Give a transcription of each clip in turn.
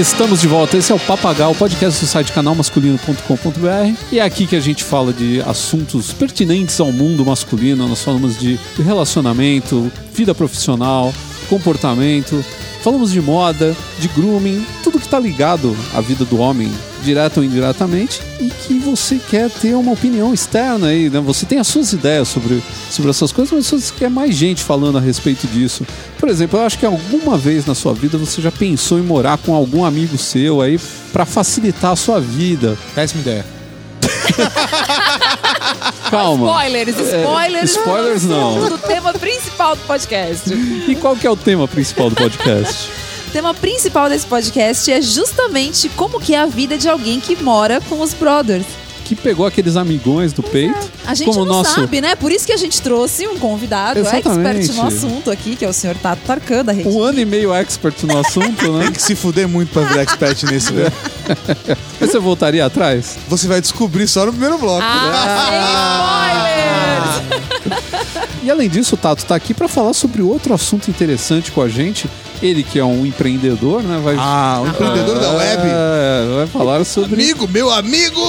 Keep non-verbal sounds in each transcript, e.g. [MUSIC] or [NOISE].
Estamos de volta. Esse é o Papagal, podcast do site canalmasculino.com.br. E é aqui que a gente fala de assuntos pertinentes ao mundo masculino. Nós falamos de relacionamento, vida profissional, comportamento. Falamos de moda, de grooming, tudo que está ligado à vida do homem, direto ou indiretamente, e que você quer ter uma opinião externa aí, né? Você tem as suas ideias sobre, sobre essas coisas, mas você quer mais gente falando a respeito disso. Por exemplo, eu acho que alguma vez na sua vida você já pensou em morar com algum amigo seu aí para facilitar a sua vida. Péssima ideia. [LAUGHS] Calma. Spoilers, spoilers. spoilers não. Do tema principal do podcast. E qual que é o tema principal do podcast? O [LAUGHS] tema principal desse podcast é justamente como que é a vida de alguém que mora com os brothers. Que pegou aqueles amigões do peito. A gente como não nosso... sabe, né? Por isso que a gente trouxe um convidado, Exatamente. expert no assunto aqui, que é o senhor Tato Tarkan, da Rede. Um ano e meio expert no assunto, né? Tem que se fuder muito pra virar expert nisso, né? [LAUGHS] Mas você voltaria atrás? Você vai descobrir só no primeiro bloco. Ah, spoilers! E além disso, o Tato tá aqui para falar sobre outro assunto interessante com a gente. Ele que é um empreendedor, né? Vai, Ah, o empreendedor da web. É, vai falar sobre Amigo, meu amigo!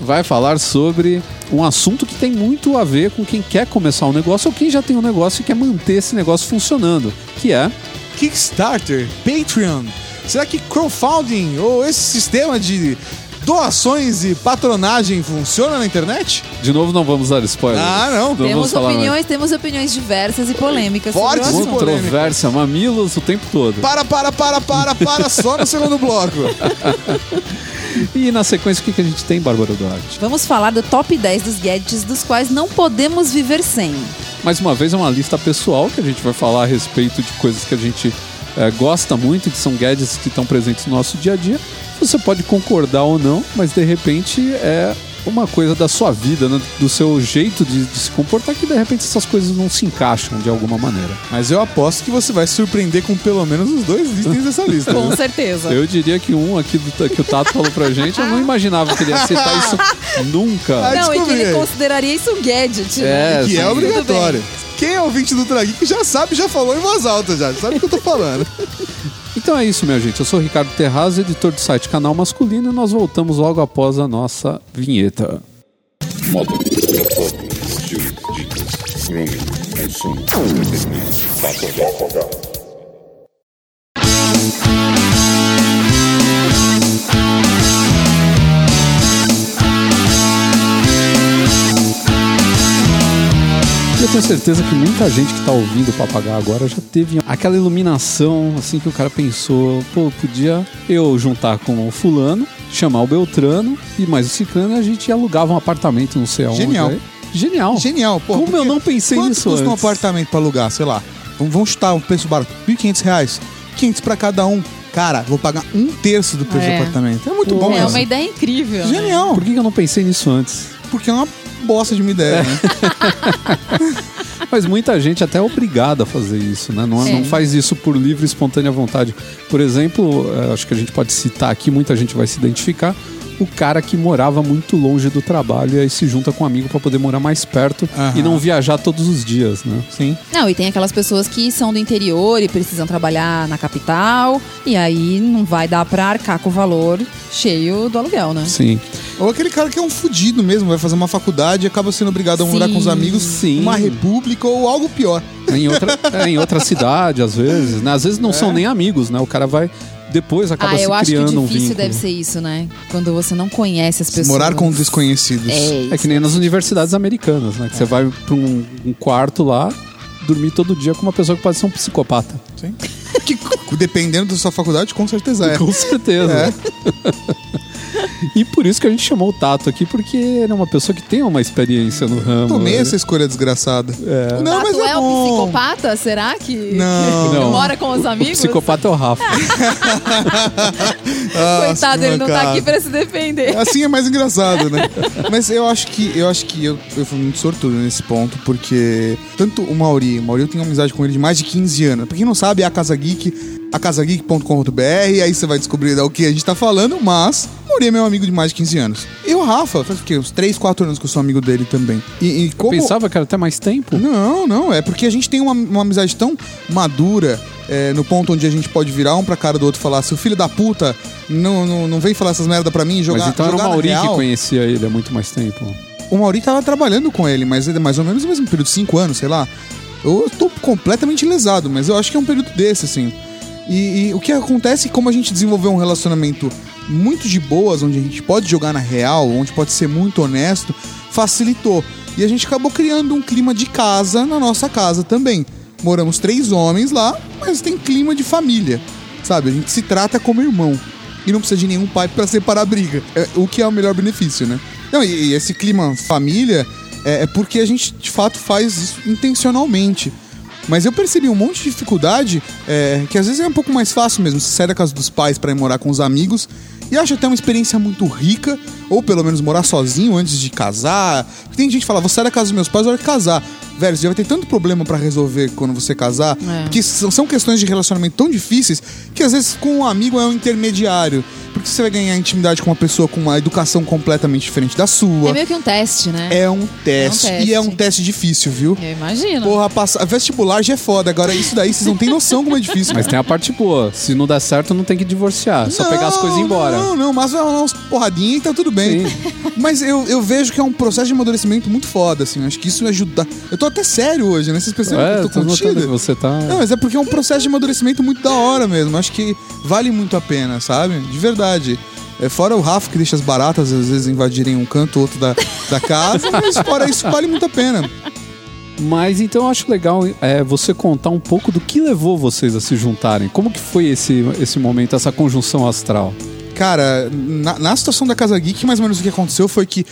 vai falar sobre um assunto que tem muito a ver com quem quer começar um negócio ou quem já tem um negócio e quer manter esse negócio funcionando, que é Kickstarter, Patreon. Será que crowdfunding ou esse sistema de doações e patronagem funciona na internet? de novo não vamos dar spoiler. Ah, não. Não vamos Temos falar mais. opiniões, temos opiniões diversas e polêmicas Fortes sobre o. Controvérsia, mamilos o tempo todo. Para, para, para, para, para, só no segundo bloco. [LAUGHS] E na sequência, o que, que a gente tem, Bárbara Duarte? Vamos falar do top 10 dos gadgets dos quais não podemos viver sem. Mais uma vez, é uma lista pessoal que a gente vai falar a respeito de coisas que a gente eh, gosta muito, que são gadgets que estão presentes no nosso dia a dia. Você pode concordar ou não, mas de repente é uma coisa da sua vida, né? do seu jeito de, de se comportar, que de repente essas coisas não se encaixam de alguma maneira. Mas eu aposto que você vai se surpreender com pelo menos os dois itens dessa [LAUGHS] lista. Com certeza. Eu diria que um aqui do, que o Tato falou pra gente, eu não imaginava que ele ia citar isso [LAUGHS] nunca. Ah, Não, e que ele consideraria isso um gadget. É, né? Que é obrigatório. Quem é ouvinte do Trageek já sabe, já falou em voz alta já. Sabe o que eu tô falando. [LAUGHS] Então é isso, minha gente. Eu sou o Ricardo Terraz, editor do site Canal Masculino, e nós voltamos logo após a nossa vinheta. Moda, foto, estilo, dicas, grooming, consumo, entretenimento, E eu tenho certeza que muita gente que tá ouvindo o Papagaio agora já teve aquela iluminação, assim, que o cara pensou, pô, podia eu juntar com o fulano, chamar o Beltrano e mais o Ciclano e a gente alugava um apartamento, não sei aonde. Genial. aí. Genial. Genial, pô. Como eu não pensei quanto nisso custa um antes? apartamento pra alugar? Sei lá. Vamos, chutar um preço barato. 1.500 reais. 500 pra cada um. Cara, vou pagar um terço do preço É. do apartamento. É muito Pô, bom É isso. uma ideia incrível. né? Genial. Por que que eu não pensei nisso antes? Porque é uma bosta de uma ideia, né? [LAUGHS] Mas muita gente até é obrigada a fazer isso, né? Não, não faz isso por livre e espontânea vontade. Por exemplo, eh, acho que a gente pode citar aqui, muita gente vai se identificar. O cara que morava muito longe do trabalho e aí se junta com um amigo para poder morar mais perto Aham. e não viajar todos os dias, né? Sim. Não, e tem aquelas pessoas que são do interior e precisam trabalhar na capital, e aí não vai dar pra arcar com o valor cheio do aluguel, né? Sim. Ou aquele cara que é um fudido mesmo, vai fazer uma faculdade e acaba sendo obrigado a morar Sim, com os amigos sim. numa república ou algo pior. Em outra, é, em outra cidade, às vezes. Né? Às vezes não são nem amigos, né? O cara vai. Depois acaba Ah, se eu acho que o criando um difícil vínculo. deve ser isso, né? Quando você não conhece as pessoas. Morar com desconhecidos. É, É que nem nas universidades americanas, né? Que você vai pra um, um quarto lá, dormir todo dia com uma pessoa que pode ser um psicopata. Sim. Que, dependendo da sua faculdade, com certeza é. Com certeza. [LAUGHS] e por isso que a gente chamou o Tato aqui, porque ele é uma pessoa que tem uma experiência no ramo. Tomei né? essa escolha desgraçada. É. Não, mas é, é um psicopata? Será que, Não. [LAUGHS] que Não. mora com os O amigos? psicopata é o Rafa. [LAUGHS] Coitado, ele não tá mancada. aqui pra se defender. Assim é mais engraçado, né? [LAUGHS] Mas eu acho que eu acho que eu, eu fui muito sortudo nesse ponto, porque tanto o Mauri, o Mauri eu tenho amizade com ele de mais de 15 anos. Pra quem não sabe, é a Casa Geek, a casageek.com.br, aí você vai descobrir o que a gente tá falando, mas o Mauri é meu amigo de mais de 15 anos. E o Rafa, faz o quê? Uns 3, 4 anos que eu sou amigo dele também. E, e como... Pensava que era até mais tempo. Não, não, é porque a gente tem uma, uma amizade tão madura, é, no ponto onde a gente pode virar um pra cara do outro e falar: seu filho da puta, não, não, não vem falar essas merda pra mim e jogar. Mas então era o jogar Mauri que conhecia ele há muito mais tempo. O Mauri tava trabalhando com ele, mas é mais ou menos no mesmo período, cinco anos, sei lá. Eu tô completamente lesado, mas eu acho que é um período desse, assim. E, e o que acontece como a gente desenvolveu um relacionamento muito de boas, onde a gente pode jogar na real, onde pode ser muito honesto, facilitou. E a gente acabou criando um clima de casa na nossa casa também. Moramos três homens lá, mas tem clima de família, sabe? A gente se trata como irmão. E não precisa de nenhum pai pra separar a briga. É, o que é o melhor benefício, né? Não, e, e esse clima família é, é porque a gente de fato faz isso intencionalmente. Mas eu percebi um monte de dificuldade é, que às vezes é um pouco mais fácil mesmo. Você sai da casa dos pais pra ir morar com os amigos e acha até uma experiência muito rica, ou pelo menos morar sozinho antes de casar. Porque tem gente que fala, vou sair da casa dos meus pais na hora de casar. Velho, você já vai ter tanto problema pra resolver quando você casar, É. porque são, questões de relacionamento tão difíceis que às vezes com um amigo é um intermediário. Porque você vai ganhar intimidade com uma pessoa com uma educação completamente diferente da sua. É meio que um teste, né? É um teste. É um E é um teste. teste difícil, viu? Eu imagino. Porra, passar. Vestibular já é foda. Agora, isso daí, vocês não têm noção como é difícil. Mas tem a parte boa. Se não der certo, não tem que divorciar. É só pegar as coisas e ir embora. Não, não, mas vai rolar uns porradinhas e tá tudo bem. [LAUGHS] Mas eu, eu vejo que é um processo de amadurecimento muito foda, assim. Acho que isso ajuda. Eu tô até sério hoje, né? Vocês percebem É, que eu tô que contido? você tá. Não, mas é porque é um processo de amadurecimento muito da hora mesmo. Acho que vale muito a pena, sabe? De verdade. É, fora o Rafa que deixa as baratas às vezes invadirem um canto ou outro da, da casa, [LAUGHS] mas fora isso vale muito a pena. Mas então eu acho legal é, você contar um pouco do que levou vocês a se juntarem. Como que foi esse, esse momento, essa conjunção astral? Cara, na, na situação da Casa Geek, mais ou menos o que aconteceu foi que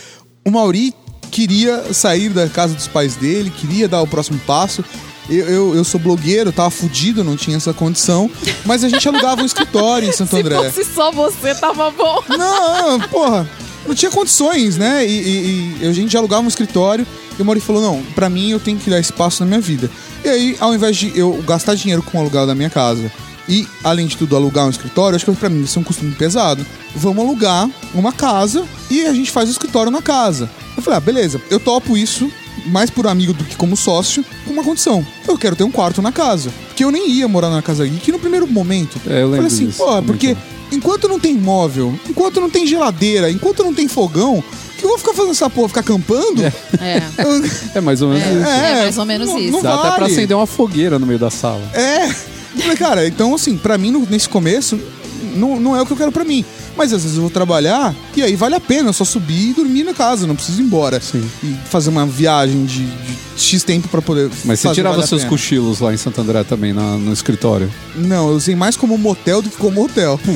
o Mauri queria sair da casa dos pais dele, queria dar o próximo passo. Eu, eu, eu sou blogueiro, tava fudido, não tinha essa condição. Mas a gente alugava um escritório em Santo [LAUGHS] Se André. fosse só você, tava bom. Não, porra, não tinha condições, né? E, e- e a gente alugava um escritório e o Mauri falou: não, pra mim eu tenho que dar espaço na minha vida. E aí, ao invés de eu gastar dinheiro com o aluguel da minha casa e, além de tudo, alugar um escritório, acho que pra mim isso é um costume pesado. Vamos alugar uma casa e a gente faz o escritório na casa. Eu falei: ah, beleza, eu topo isso. Mais por amigo do que como sócio, com uma condição. Eu quero ter um quarto na casa. Porque eu nem ia morar na casa geek no primeiro momento. É, eu lembro Falei assim, disso, comentou. porque enquanto não tem móvel, enquanto não tem geladeira, enquanto não tem fogão, que eu vou ficar fazendo essa porra, ficar acampando? É. [LAUGHS] Eu- É mais ou menos isso. É, mais ou menos não- isso. não Dá até pra vale. acender uma fogueira no meio da sala. É. Eu Falei, cara, então assim, pra mim, nesse começo, não, não é o que eu quero pra mim. Mas às vezes eu vou trabalhar e aí vale a pena eu só subir e dormir na casa, não preciso ir embora. Sim. E fazer uma viagem de, de X tempo pra poder. Mas você fazer tirava valer a seus pena. cochilos lá em Santo André também, na- no escritório. Não, eu usei mais como motel do que como hotel. [LAUGHS]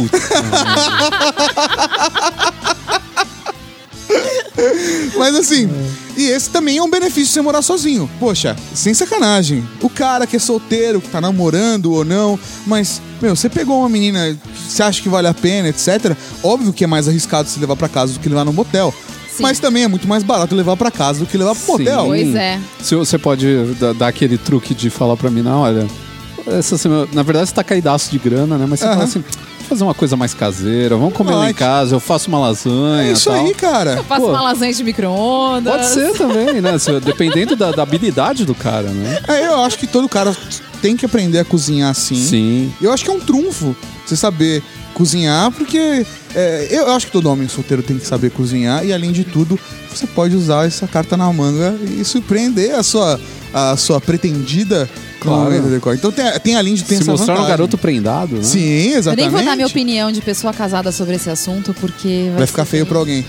Mas assim, e esse também é um benefício de você morar sozinho. Poxa, sem sacanagem. O cara que é solteiro, que tá namorando ou não, mas, meu, você pegou uma menina que você acha que vale a pena, etc. Óbvio que é mais arriscado se levar pra casa do que levar no motel. Sim. Mas também é muito mais barato levar pra casa do que levar pro motel. Pois é. Se você pode da- dar aquele truque de falar pra mim, não, olha, essa semana, na verdade você tá caidaço de grana, né? Mas você Aham. fala assim, fazer uma coisa mais caseira, vamos comer lá em casa, eu faço uma lasanha É isso tal. aí, cara. Faço Pô. uma lasanha de micro-ondas. Pode ser [LAUGHS] também, né? Dependendo da, da habilidade do cara, né? É, eu acho que todo cara tem que aprender a cozinhar assim. Sim. Eu acho que é um trunfo você saber cozinhar, porque é, eu acho que todo homem solteiro tem que saber cozinhar e além de tudo, você pode usar essa carta na manga e surpreender a sua, a sua pretendida Claro. adequado. Então tem, tem além de ter Se essa mostrar um vantagem. garoto prendado, né? Sim, Eu exatamente. nem vou dar minha opinião de pessoa casada sobre esse assunto, porque. Vai ficar ser feio pra alguém.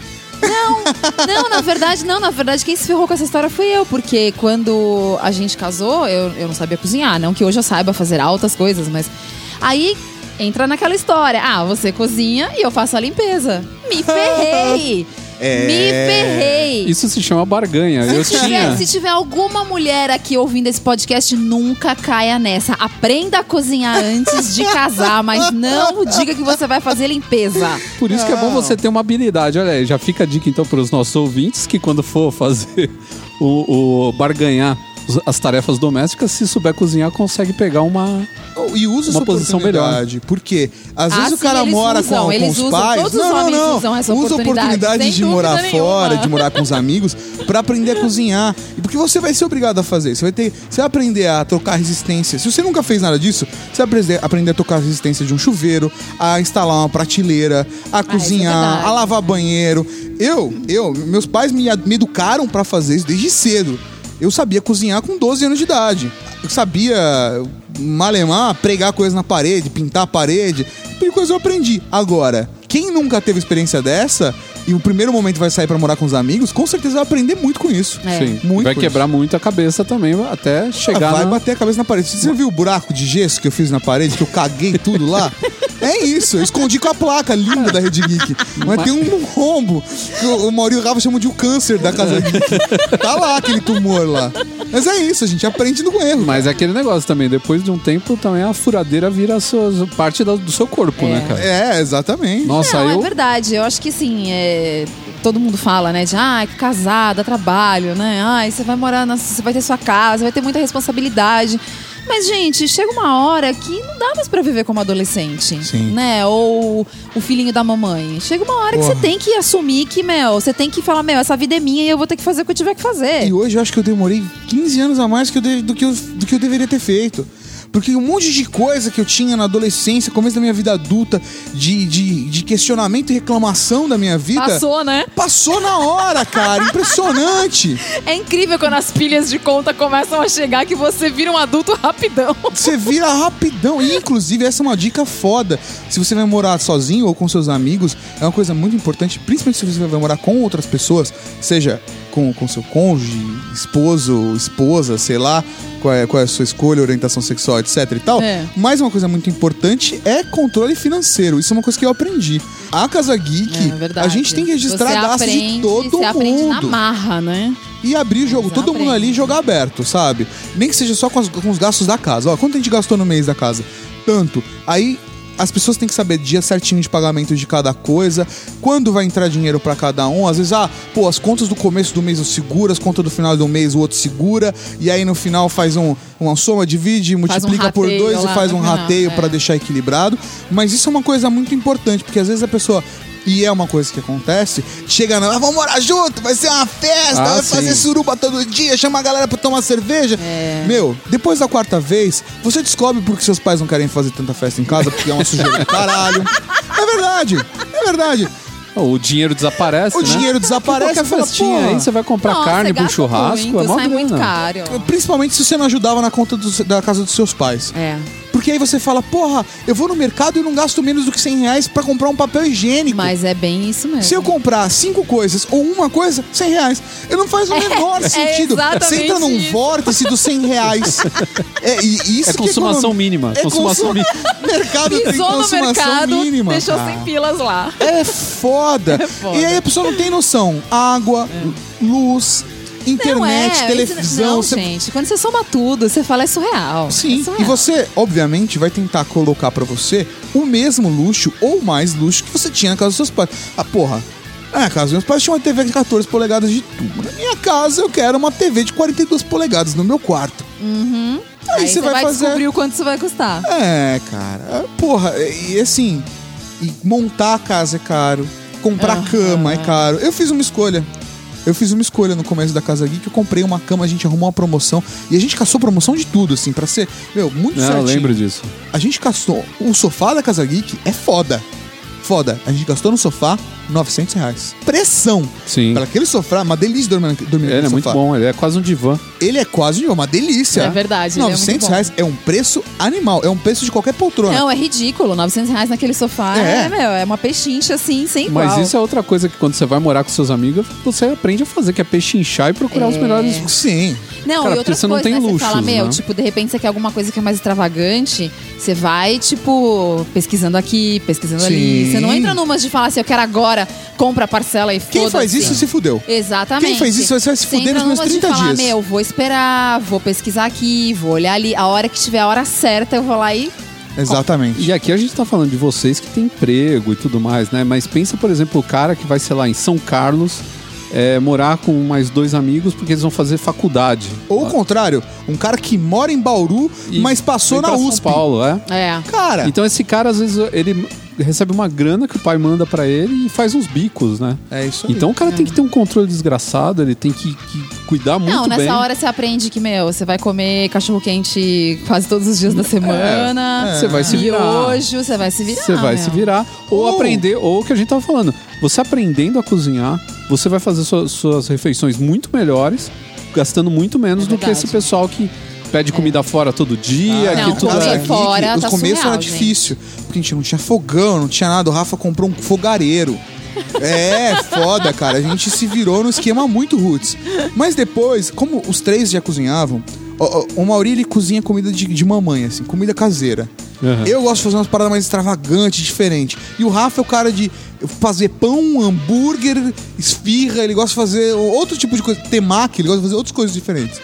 Não, na verdade, não. Na verdade, quem se ferrou com essa história foi eu. Porque quando a gente casou, eu, eu não sabia cozinhar. Não que hoje eu saiba fazer altas coisas, mas. Aí entra naquela história. Ah, você cozinha e eu faço a limpeza. Me ferrei! [LAUGHS] É. Me ferrei! Isso se chama barganha. Eu Se tiver, tinha. se tiver alguma mulher aqui ouvindo esse podcast, nunca caia nessa. Aprenda a cozinhar antes de casar, mas não diga que você vai fazer limpeza. Por isso que é bom você ter uma habilidade. Olha aí, já fica a dica então para os nossos ouvintes que quando for fazer [LAUGHS] o, o barganhar as tarefas domésticas, se souber cozinhar, consegue pegar uma. Oh, E usa Uma essa posição oportunidade. Porque às Ah, vezes o cara mora usam, com, com os usam, pais. todos os não, não, não. usam essa usa oportunidade, oportunidade de morar nenhuma. fora, de morar com os amigos, pra aprender a [LAUGHS] cozinhar. E porque você vai ser obrigado a fazer. Você vai ter. Você vai aprender a trocar resistência. Se você nunca fez nada disso, você vai aprender, aprender a trocar a resistência de um chuveiro, a instalar uma prateleira, a isso é cozinhar, verdade. a lavar banheiro. Eu, eu, meus pais me, me educaram pra fazer isso desde cedo. Eu sabia cozinhar com 12 anos de idade. Eu sabia malemar, pregar coisas na parede, pintar a parede. Tipo coisa eu aprendi. Agora, quem nunca teve experiência dessa e o primeiro momento vai sair pra morar com os amigos, com certeza vai aprender muito com isso. É. Sim. Muito vai quebrar muito a cabeça também, até Ah, chegar vai na... bater a cabeça na parede. Você viu o buraco de gesso que eu fiz na parede, que eu caguei tudo lá? [LAUGHS] É isso, eu escondi com a placa linda da Rede Geek. Mas tem um rombo que o Maurício e o Rafa chamam de o câncer da Casa Geek. Tá lá aquele tumor lá. Mas é isso, a gente aprende no erro. Mas é aquele negócio também, depois de um tempo também a furadeira vira a sua, parte do seu corpo, né, cara? É, exatamente. Nossa, Não, eu. é verdade. Eu acho que assim, é, todo mundo fala, né? De ah, casada, trabalho, né? Ai, você vai morar, na, você vai ter sua casa, vai ter muita responsabilidade. Mas, gente, chega uma hora que não dá mais pra viver como adolescente. Sim. Né? Ou o filhinho da mamãe. Chega uma hora que Porra. você tem que assumir que, meu, você tem que falar, meu, essa vida é minha e eu vou ter que fazer o que eu tiver que fazer. E hoje eu acho que eu demorei 15 anos a mais que eu do, que eu, do que eu deveria ter feito. Porque um monte de coisa que eu tinha na adolescência, começo da minha vida adulta, de, de, de questionamento e reclamação da minha vida. Passou, né? Passou na hora, cara. Impressionante. [LAUGHS] É incrível quando as pilhas de conta começam a chegar que você vira um adulto rapidão. Você vira rapidão. E, inclusive, essa é uma dica foda. Se você vai morar sozinho ou com seus amigos, é uma coisa muito importante, principalmente se você vai morar com outras pessoas, seja com, com seu cônjuge, esposo, esposa, sei lá, qual é, qual é a sua escolha, orientação sexual, etc e tal. É. Mas uma coisa muito importante é controle financeiro. Isso é uma coisa que eu aprendi. A Casa Geek, É verdade. a gente tem que registrar aprende, de todo você aprende na mundo marra, né? e abrir o jogo, Você todo mundo aprende. ali e jogar aberto, sabe? Nem que seja só com, as- com os gastos da casa. Ó, quanto a gente gastou no mês da casa? Tanto. Aí as pessoas têm que saber dia certinho de pagamento de cada coisa, quando vai entrar dinheiro pra cada um. Às vezes, ah, pô, as contas do começo do mês eu seguro, as contas do final do mês o outro segura, e aí no final faz um, uma soma, divide, Faz um multiplica por dois e lá faz no um rateio é. pra deixar equilibrado. Mas isso é uma coisa muito importante, porque às vezes a pessoa. E é uma coisa que acontece, chega na. Ah, vamos morar junto, vai ser uma festa, Ah, vai sim. fazer suruba todo dia, chama a galera pra tomar cerveja. É. Meu, depois da quarta vez, você descobre por que seus pais não querem fazer tanta festa em casa, porque é uma sujeira do caralho. [LAUGHS] É verdade, é verdade. O dinheiro desaparece, O né? dinheiro desaparece. Qualquer fala, festinha aí, você vai comprar Nossa, carne pro churrasco, muito, é mó sai muito caro. Principalmente se você não ajudava na conta do- da casa dos seus pais. É. Porque aí você fala, porra, eu vou no mercado e não gasto menos do que 100 reais pra comprar um papel higiênico. Mas é bem isso mesmo. Se eu comprar cinco coisas ou uma coisa, 100 reais. Eu não faz o [LAUGHS] menor é sentido. exatamente Você entra num isso. vórtice dos 100 reais. [LAUGHS] É, e isso É que consumação economia- mínima, É consumação consuma- [LAUGHS] Mercado tem Pisou no consumação mercado, mínima. deixou Ah. sem pilas lá. É foda. É foda. E aí a pessoa não tem noção. Água, luz, internet, não é, televisão. Não, você- gente, quando você soma tudo, você fala é surreal. Sim, é surreal. e você, obviamente, vai tentar colocar pra você o mesmo luxo ou mais luxo que você tinha na casa dos seus pais. Ah, porra. Na minha casa, meus pais tinham uma TV de 14 polegadas de tubo. Na minha casa, eu quero uma TV de 42 polegadas no meu quarto. Aí, Aí você vai, fazer. descobrir o quanto isso vai custar. É, cara. Porra, e assim, e montar a casa é caro, comprar Aham. cama é caro. Eu fiz uma escolha. Eu fiz uma escolha no começo da Casa Geek, eu comprei uma cama, a gente arrumou uma promoção e a gente caçou promoção de tudo, assim, pra ser, meu, muito Não, eu certinho. lembro disso. A gente gastou. O sofá da Casa Geek é foda. Foda. A gente gastou no sofá 900 reais. Pressão. Sim. Para aquele sofá, uma delícia dormir, dormir Ele é naquele muito sofá. bom, ele é quase um divã. Ele é quase uma delícia. É verdade, ele é muito 900 bom. reais é um preço animal. É um preço de qualquer poltrona. Não, é ridículo. 900 reais naquele sofá É. é, meu, é uma pechincha assim, sem igual. Mas isso é outra coisa que quando você vai morar com seus amigos, você aprende a fazer, que é pechinchar e procurar os É. melhores. Sim. Não, Cara, e você não coisa, tem né? luxos, Você fala, meu, né? tipo, de repente você quer alguma coisa que é mais extravagante, você vai, tipo, pesquisando aqui, pesquisando ali. Sim. Você não entra numas de falar assim, eu quero agora, compra a parcela e foda Quem faz isso se fudeu. Exatamente. Quem fez isso vai se fuder nos meus numas 30 de falar, dias. meu, vou esperar, vou pesquisar aqui, vou olhar ali. A hora que tiver a hora certa, eu vou lá e... Exatamente. E aqui a gente tá falando de vocês que têm emprego e tudo mais, né? Mas pensa, por exemplo, o cara que vai, sei lá, em São Carlos, é, morar com mais dois amigos porque eles vão fazer faculdade. Ou o contrário, um cara que mora em Bauru, E mas passou na USP. São Paulo, é. É. Cara, Então esse cara, às vezes, ele recebe uma grana que o pai manda pra ele e faz uns bicos, né? é isso aí. Então o cara tem que ter um controle desgraçado, ele tem que, que cuidar muito Não, nessa bem. hora você aprende que, meu, você vai comer cachorro quente quase todos os dias da semana. É, Você vai se virar. hoje você vai se virar. Você vai meu. se virar. Ou Ou- aprender, ou o que a gente tava falando. Você aprendendo a cozinhar, você vai fazer suas, suas refeições muito melhores, gastando muito menos É do que esse pessoal que pede comida fora todo dia, Ah, Não, que tudo comer é... Geek, fora os tá começos surreal, era gente. difícil. Porque a gente não tinha fogão, não tinha nada. O Rafa comprou um fogareiro. [LAUGHS] É, foda, cara. A gente se virou no esquema muito roots. Mas depois, como os três já cozinhavam, o, o- o Mauri ele cozinha comida de, de mamãe, assim, comida caseira. Uhum. Eu gosto de fazer umas paradas mais extravagantes, diferentes. E o Rafa é o cara de fazer pão, hambúrguer, esfirra, ele gosta de fazer outro tipo de coisa, temaki, ele gosta de fazer outras coisas diferentes.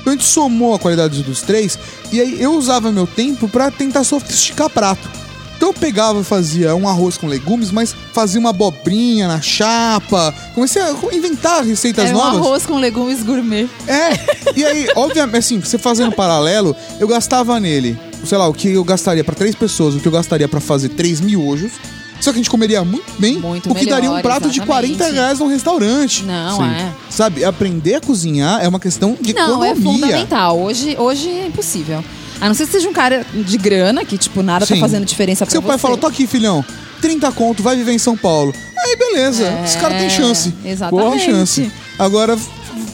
Então a gente somou a qualidade dos três e aí eu usava meu tempo pra tentar sofisticar prato. Então eu pegava e fazia um arroz com legumes, mas fazia uma abobrinha na chapa. Comecei a inventar receitas Era um novas. arroz com legumes gourmet. É, e aí, [LAUGHS] obviamente, assim, você fazendo paralelo, eu gastava nele, sei lá, o que eu gastaria pra três pessoas, o que eu gastaria pra fazer três miojos. Só que a gente comeria muito bem, Muito o que daria um melhor, prato de exatamente. 40 reais num restaurante. Não, Sim. é. Sabe, aprender a cozinhar é uma questão de Não, é economia. fundamental. Hoje, hoje é impossível. A não ser que seja um cara de grana, que, tipo, nada Sim. tá fazendo diferença pra Seu pai você. fala, tô aqui, filhão, 30 conto, vai viver em São Paulo. Aí, beleza, É, esse cara tem chance. Exatamente. Tem chance. Agora,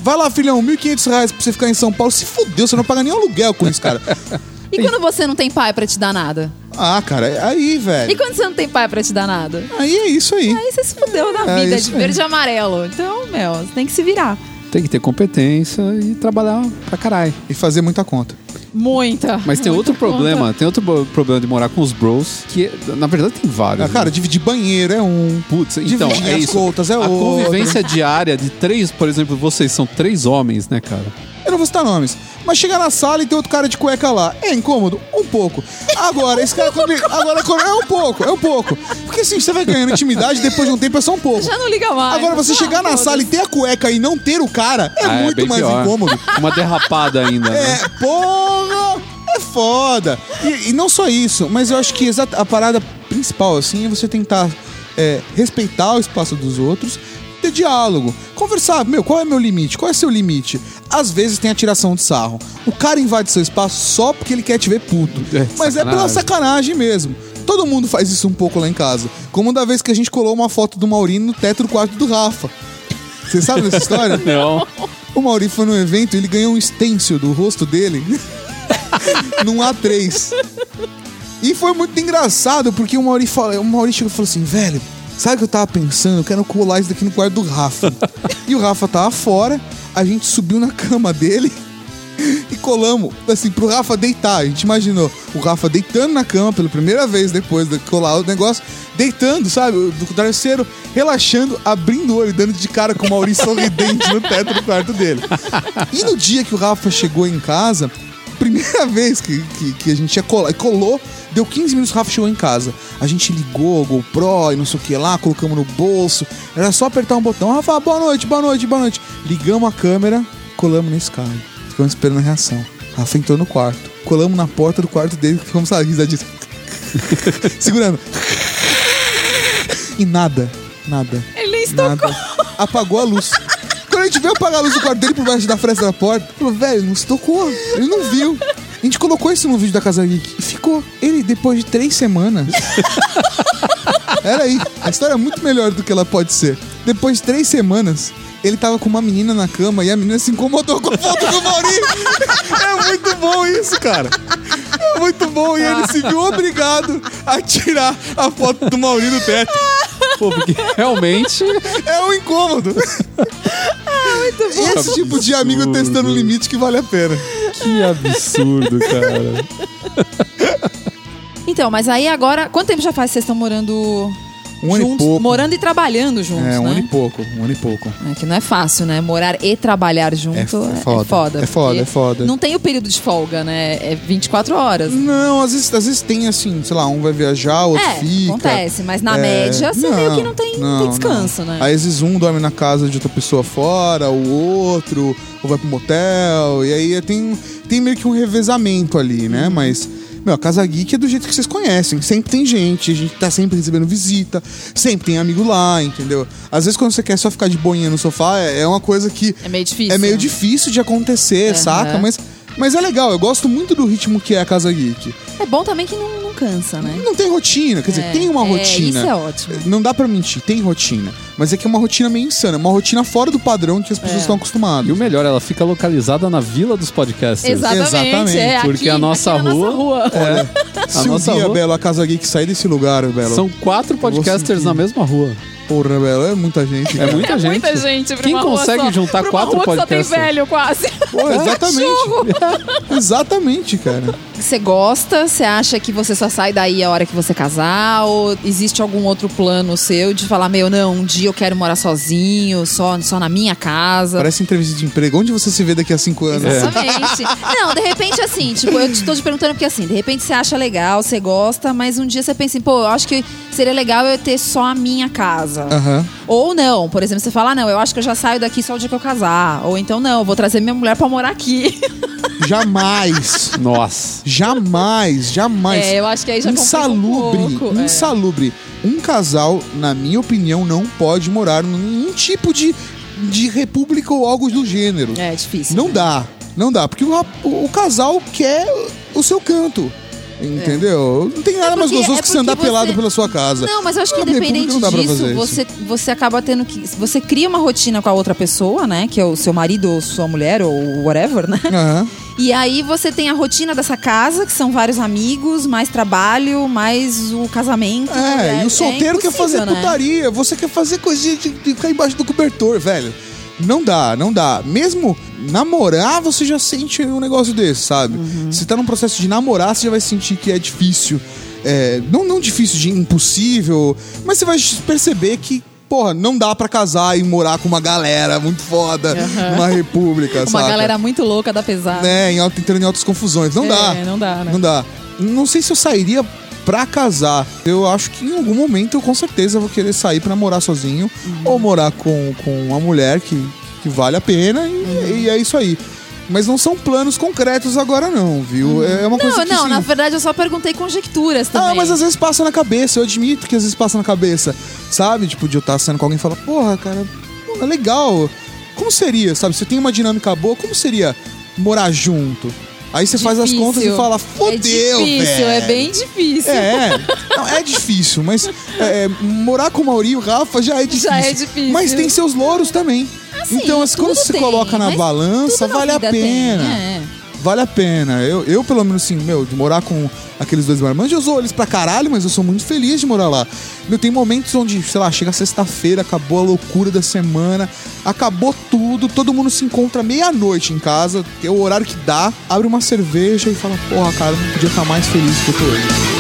vai lá, filhão, 1.500 reais pra você ficar em São Paulo. Se fudeu, você não paga nem aluguel com isso, cara. [LAUGHS] E quando você não tem pai pra te dar nada? ah, cara, aí, E velho. quando você não tem pai pra te dar nada? Aí é isso aí. Aí você se fudeu na É vida isso de aí. verde e amarelo. Então, meu, você tem que se virar. Tem que ter competência e trabalhar pra caralho. E fazer muita conta. Muita. Mas tem muita outro problema, tem outro problema de morar com os bros, que na verdade tem vários. Ah, cara, né? dividir banheiro é um. Putz, então, dividir é as isso. contas é a outro. convivência diária de três, por exemplo, vocês são três homens, né, cara? Eu não vou citar nomes. Mas chegar na sala e ter outro cara de cueca lá. É incômodo? Um pouco. Agora, esse cara comigo. Agora, é um pouco, é um pouco. Porque assim, você vai ganhando intimidade, depois de um tempo é só um pouco. Já não liga mais. Agora, você Ah, chegar na sala e ter a cueca e não ter o cara é Ah, muito bem mais pior. incômodo. Uma derrapada ainda, né? É, porra! É foda. E, e não só isso, mas eu acho que exata- a parada principal, assim, é você tentar é, respeitar o espaço dos outros, ter diálogo, conversar. Meu, qual é meu limite? Qual é seu limite? Às vezes tem a tiração de sarro. O cara invade seu espaço só porque ele quer te ver puto. É, mas é pela sacanagem. sacanagem mesmo. Todo mundo faz isso um pouco lá em casa. Como da vez que a gente colou uma foto do Maurinho no teto do quarto do Rafa. Você sabe dessa história? [LAUGHS] Não. O Mauri foi num evento e ele ganhou um stencil do rosto dele [LAUGHS] num A3. E foi muito engraçado, porque o Mauri, fala, o Mauri chegou e falou assim, velho, sabe o que eu tava pensando? Eu quero colar isso daqui no quarto do Rafa. [LAUGHS] e o Rafa tava fora, a gente subiu na cama dele [LAUGHS] e colamos, assim, pro Rafa deitar. A gente imaginou o Rafa deitando na cama pela primeira vez depois de colar o negócio, deitando, sabe, do travesseiro, relaxando, abrindo o olho, dando de cara com o Maurício [LAUGHS] sorridente no teto do quarto dele. E no dia que o Rafa chegou em casa, primeira [LAUGHS] vez que, que, que a gente ia colar, colou, deu 15 minutos, o Rafa chegou em casa. A gente ligou o GoPro e não sei o que lá, colocamos no bolso. Era só apertar um botão. Rafa, boa noite, boa noite, boa noite. Ligamos a câmera, colamos nesse cara. Ficamos esperando a reação. Rafa entrou no quarto. Colamos na porta do quarto dele, ficamos a risadinha. [LAUGHS] Segurando. E nada, nada. Ele estocou. Nada. Apagou a luz. Quando a gente veio apagar a luz do quarto dele por baixo da fresta da porta, falou, velho, não se tocou. Ele não viu. A gente colocou isso no vídeo da Casa Geek e ficou. Ele, depois de três semanas. [LAUGHS] Era aí. A história é muito melhor do que ela pode ser. Depois de três semanas, ele tava com uma menina na cama e a menina se incomodou com a foto do Maurinho. É muito bom isso, cara. É muito bom. E ele se viu obrigado a tirar a foto do Maurinho do teto. Pô, porque realmente. É um incômodo. Muito bom. Esse tipo de amigo Absurdo. testando o limite que vale a pena. Que absurdo, cara. Então, mas aí agora. Quanto tempo já faz que vocês estão morando Um ano e pouco. morando e trabalhando juntos, É, um né? ano e pouco, um ano e pouco. É que não é fácil, né? Morar e trabalhar junto É é, é é foda. foda. É foda, é foda. Não tem o período de folga, né? É 24 horas. Não, às vezes, às vezes tem assim, sei lá, um vai viajar, o outro É, fica. acontece, mas na É, média você meio que não tem, não tem descanso, não. né? Às vezes um dorme na casa de outra pessoa fora, o outro, ou vai pro motel, e aí tem, tem meio que um revezamento ali, Uhum. né? Mas, meu, a Casa Geek é do jeito que vocês conhecem. Sempre tem gente, a gente tá sempre recebendo visita, sempre tem amigo lá, entendeu? Às vezes quando você quer só ficar de boinha no sofá, é é uma coisa que É meio difícil. é meio né? difícil de acontecer, Aham. saca? Mas, mas é legal, eu gosto muito do ritmo que é a Casa Geek. É bom também que não, não cansa, né? Não tem rotina, quer dizer, É, tem uma é, rotina. isso é ótimo. Não dá pra mentir, tem rotina. Mas é que é uma rotina meio insana, uma rotina fora do padrão que as pessoas É. estão acostumadas. E o melhor, ela fica localizada na Vila dos Podcasters. Exatamente. Exatamente, é porque aqui, a nossa rua- rua. É. [LAUGHS] Se A um nossa dia, rua- Belo, a Casa Geek sair desse lugar, Belo. São quatro podcasters na mesma rua. Porra, Belo, é muita gente. É cara. muita É gente. muita gente pra Quem uma rua consegue só. juntar Pra uma quatro rua que só tem velho, quase. Pô, exatamente. [LAUGHS] [LAUGHS] exatamente, cara. Você gosta? Você acha que você só sai daí a hora que você casar? Ou existe algum outro plano seu de falar, meu, não, um dia eu quero morar sozinho, só, só na minha casa? Parece entrevista de emprego. Onde você se vê daqui a cinco anos? Exatamente. [LAUGHS] Não, de repente assim, tipo, eu estou te perguntando porque assim, de repente você acha legal, você gosta, mas um dia você pensa pô, eu acho que seria legal eu ter só a minha casa. Aham. Ou não, por exemplo, você fala, ah, não, eu acho que eu já saio daqui só o dia que eu casar. Ou então, não, eu vou trazer minha mulher pra morar aqui. [LAUGHS] Jamais. Nossa. Jamais, jamais. É, eu acho que aí já complica um insalubre, pouco, é. insalubre. Um casal, na minha opinião, não pode morar em nenhum tipo de, de república ou algo do gênero. É difícil. Não né? dá, não dá, porque o, o casal quer o seu canto. Entendeu? Não tem nada mais porque- gostoso é que você andar porque pelado você- pela sua casa. Não, mas eu acho que República independente disso, isso. você, você acaba tendo que. Você cria uma rotina com a outra pessoa, né? Que é o seu marido ou sua mulher ou whatever, né? Aham. E aí você tem a rotina dessa casa, que são vários amigos, mais trabalho, mais o casamento. É, e o solteiro quer fazer né? putaria, você quer fazer coisinha de, de ficar embaixo do cobertor, velho. Não dá, não dá. Mesmo namorar, você já sente um negócio desse, sabe? Uhum. Se tá num processo de namorar, você já vai sentir que é difícil. É, não, não difícil de impossível, mas você vai perceber que, porra, não dá pra casar e morar com uma galera muito foda Aham. numa república, Uma saca? galera muito louca da pesada. né, em entrando em altas confusões. Não É, dá. não dá, né? Não dá. Não sei se eu sairia pra casar. Eu acho que em algum momento eu com certeza vou querer sair pra morar sozinho Uhum. ou morar com, com uma mulher que, que vale a pena e, Uhum. e é isso aí. Mas não são planos concretos agora não, viu? É uma coisa Não, que não, assim, na verdade eu só perguntei conjecturas também. ah, mas às vezes passa na cabeça, eu admito que às vezes passa na cabeça, sabe? Tipo, de eu estar saindo com alguém e falar, porra, cara, é legal. Como seria, sabe? Você tem uma dinâmica boa, como seria morar junto? Aí você faz as Difícil. contas e fala, É fodeu, difícil, velho. é bem difícil. É, não, é difícil, mas é, é, morar com o Mauri e o Rafa já é difícil. [LAUGHS] Já é difícil. Mas tem seus louros também. Assim, então, assim, quando você tem, coloca na balança, vale a pena. tem, é. Vale a pena. Eu, eu, pelo menos, assim, meu, de morar com aqueles dois marmanjos, eu uso eles pra caralho, mas eu sou muito feliz de morar lá. Meu, tem momentos onde, sei lá, chega sexta-feira, acabou a loucura da semana, acabou tudo, todo mundo se encontra meia-noite em casa, é o horário que dá, abre uma cerveja e fala, porra, cara, não podia estar mais feliz que eu tô hoje.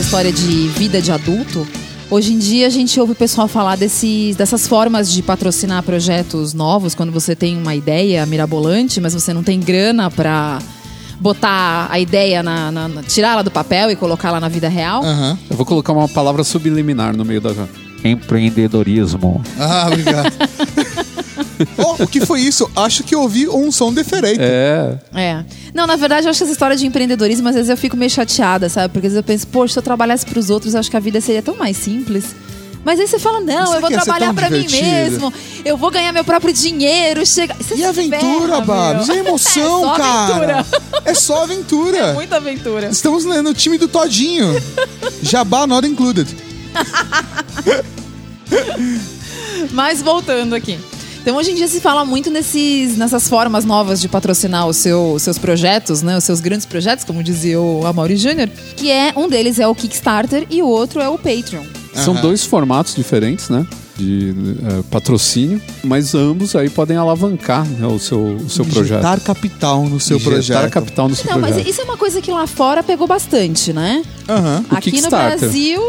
História de vida de adulto, hoje em dia a gente ouve o pessoal falar desses, dessas formas de patrocinar projetos novos, quando você tem uma ideia mirabolante, mas você não tem grana pra botar a ideia na, na- na- tirá-la do papel e colocá-la na vida real. Aham. Eu vou colocar uma palavra subliminar no meio da. Empreendedorismo. Ah, obrigado. [LAUGHS] [LAUGHS] oh, o que foi isso? Acho que eu ouvi um som diferente. É. É. Não, na verdade, eu acho que essa história de empreendedorismo, às vezes eu fico meio chateada, sabe? Porque às vezes eu penso, poxa, se eu trabalhasse pros outros, eu acho que a vida seria tão mais simples. Mas aí você fala, não, eu vou ser trabalhar pra mim mesmo, eu vou ganhar meu próprio dinheiro, chega. Você E aventura, Babs? E meu. [LAUGHS] emoção, É só cara? aventura. É só aventura. [LAUGHS] É muita aventura. Estamos no time do Todinho. Jabá not included. Mas voltando aqui. Então hoje em dia se fala muito nesses, nessas formas novas de patrocinar os seu- seus projetos, né? Os seus grandes projetos, como dizia o Amaury Júnior, que é um deles é o Kickstarter e o outro é o Patreon. São Aham. dois formatos diferentes, né? De eh, patrocínio, mas ambos aí podem alavancar né, o seu, o seu projeto. Injetar capital no seu Injetar projeto. capital no seu Não, projeto. mas isso é uma coisa que lá fora pegou bastante, né? O Aqui no. Brasil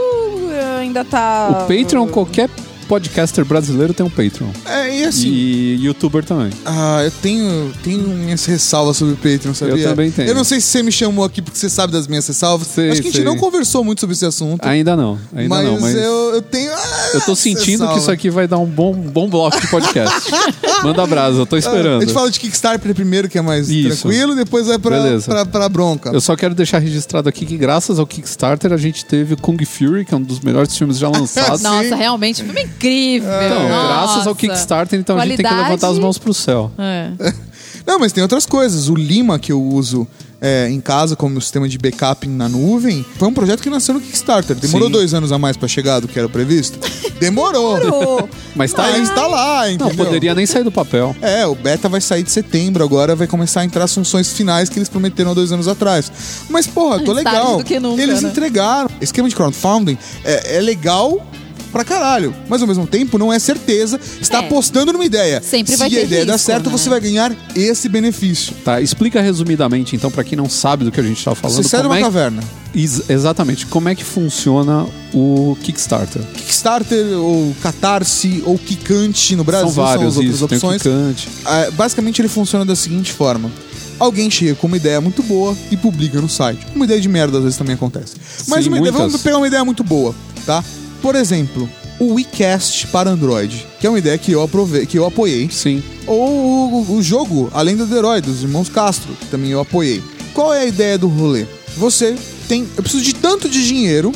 eh, ainda tá. O Patreon, qualquer podcaster brasileiro tem um Patreon. É, e assim, E youtuber também. Ah, eu tenho, tenho minhas ressalvas sobre o Patreon, sabia? Eu também tenho. Eu não sei se você me chamou aqui porque você sabe das minhas ressalvas. Sei, Acho que a gente sei. não conversou muito sobre esse assunto. Ainda não, ainda mas, não. Mas eu, eu tenho. ah, eu tô sentindo que isso aqui vai dar um bom, bom bloco de podcast. [LAUGHS] Manda brasa, eu tô A esperando. gente fala de Kickstarter primeiro, que é mais Isso. tranquilo, depois vai pra, Beleza. pra, pra bronca. Eu só quero deixar registrado aqui que graças ao Kickstarter a gente teve Kung Fury, que é um dos melhores filmes já [LAUGHS] lançados. Nossa, realmente, filme incrível. Então, Nossa. graças ao Kickstarter, então a gente tem que Qualidade. levantar as mãos pro céu. É. [LAUGHS] Não, mas tem outras coisas. O Lima, que eu uso é, em casa como sistema de backup na nuvem, foi um projeto que nasceu no Kickstarter. Demorou Sim. dois anos a mais pra chegar do que era previsto? [LAUGHS] Demorou. Pô, [LAUGHS] Mas tá aí. Mas tá lá, Não, entendeu? poderia nem sair do papel. É, o beta vai sair de setembro, agora vai começar a entrar as funções finais que eles prometeram há dois anos atrás. Mas, porra, tô legal. do que nunca, eles né? entregaram. Esquema de crowdfunding é, é legal pra caralho, mas ao mesmo tempo não é certeza. Está É. apostando numa ideia. Sempre Se vai a ter ideia dar risco, certo, né? você vai ganhar esse benefício. Tá, explica resumidamente, então, pra quem não sabe do que a gente tá falando. Você sai de uma é... caverna. Ex- exatamente, como é que funciona o Kickstarter? Kickstarter, ou Catarse, ou Kikante no Brasil, são vários, as outras isso, tem o opções. Ah, basicamente ele funciona da seguinte forma. Alguém chega com uma ideia muito boa e publica no site. Uma ideia de merda às vezes também acontece. Mas Sim, uma ideia, vamos pegar uma ideia muito boa, tá? Por exemplo, o WeCast para Android, que é uma ideia que eu, aprovei, que eu apoiei. Sim. Ou o, o jogo Além do Herói, dos irmãos Castro, que também eu apoiei. Qual é a ideia do rolê? Você tem. Eu preciso de tanto de dinheiro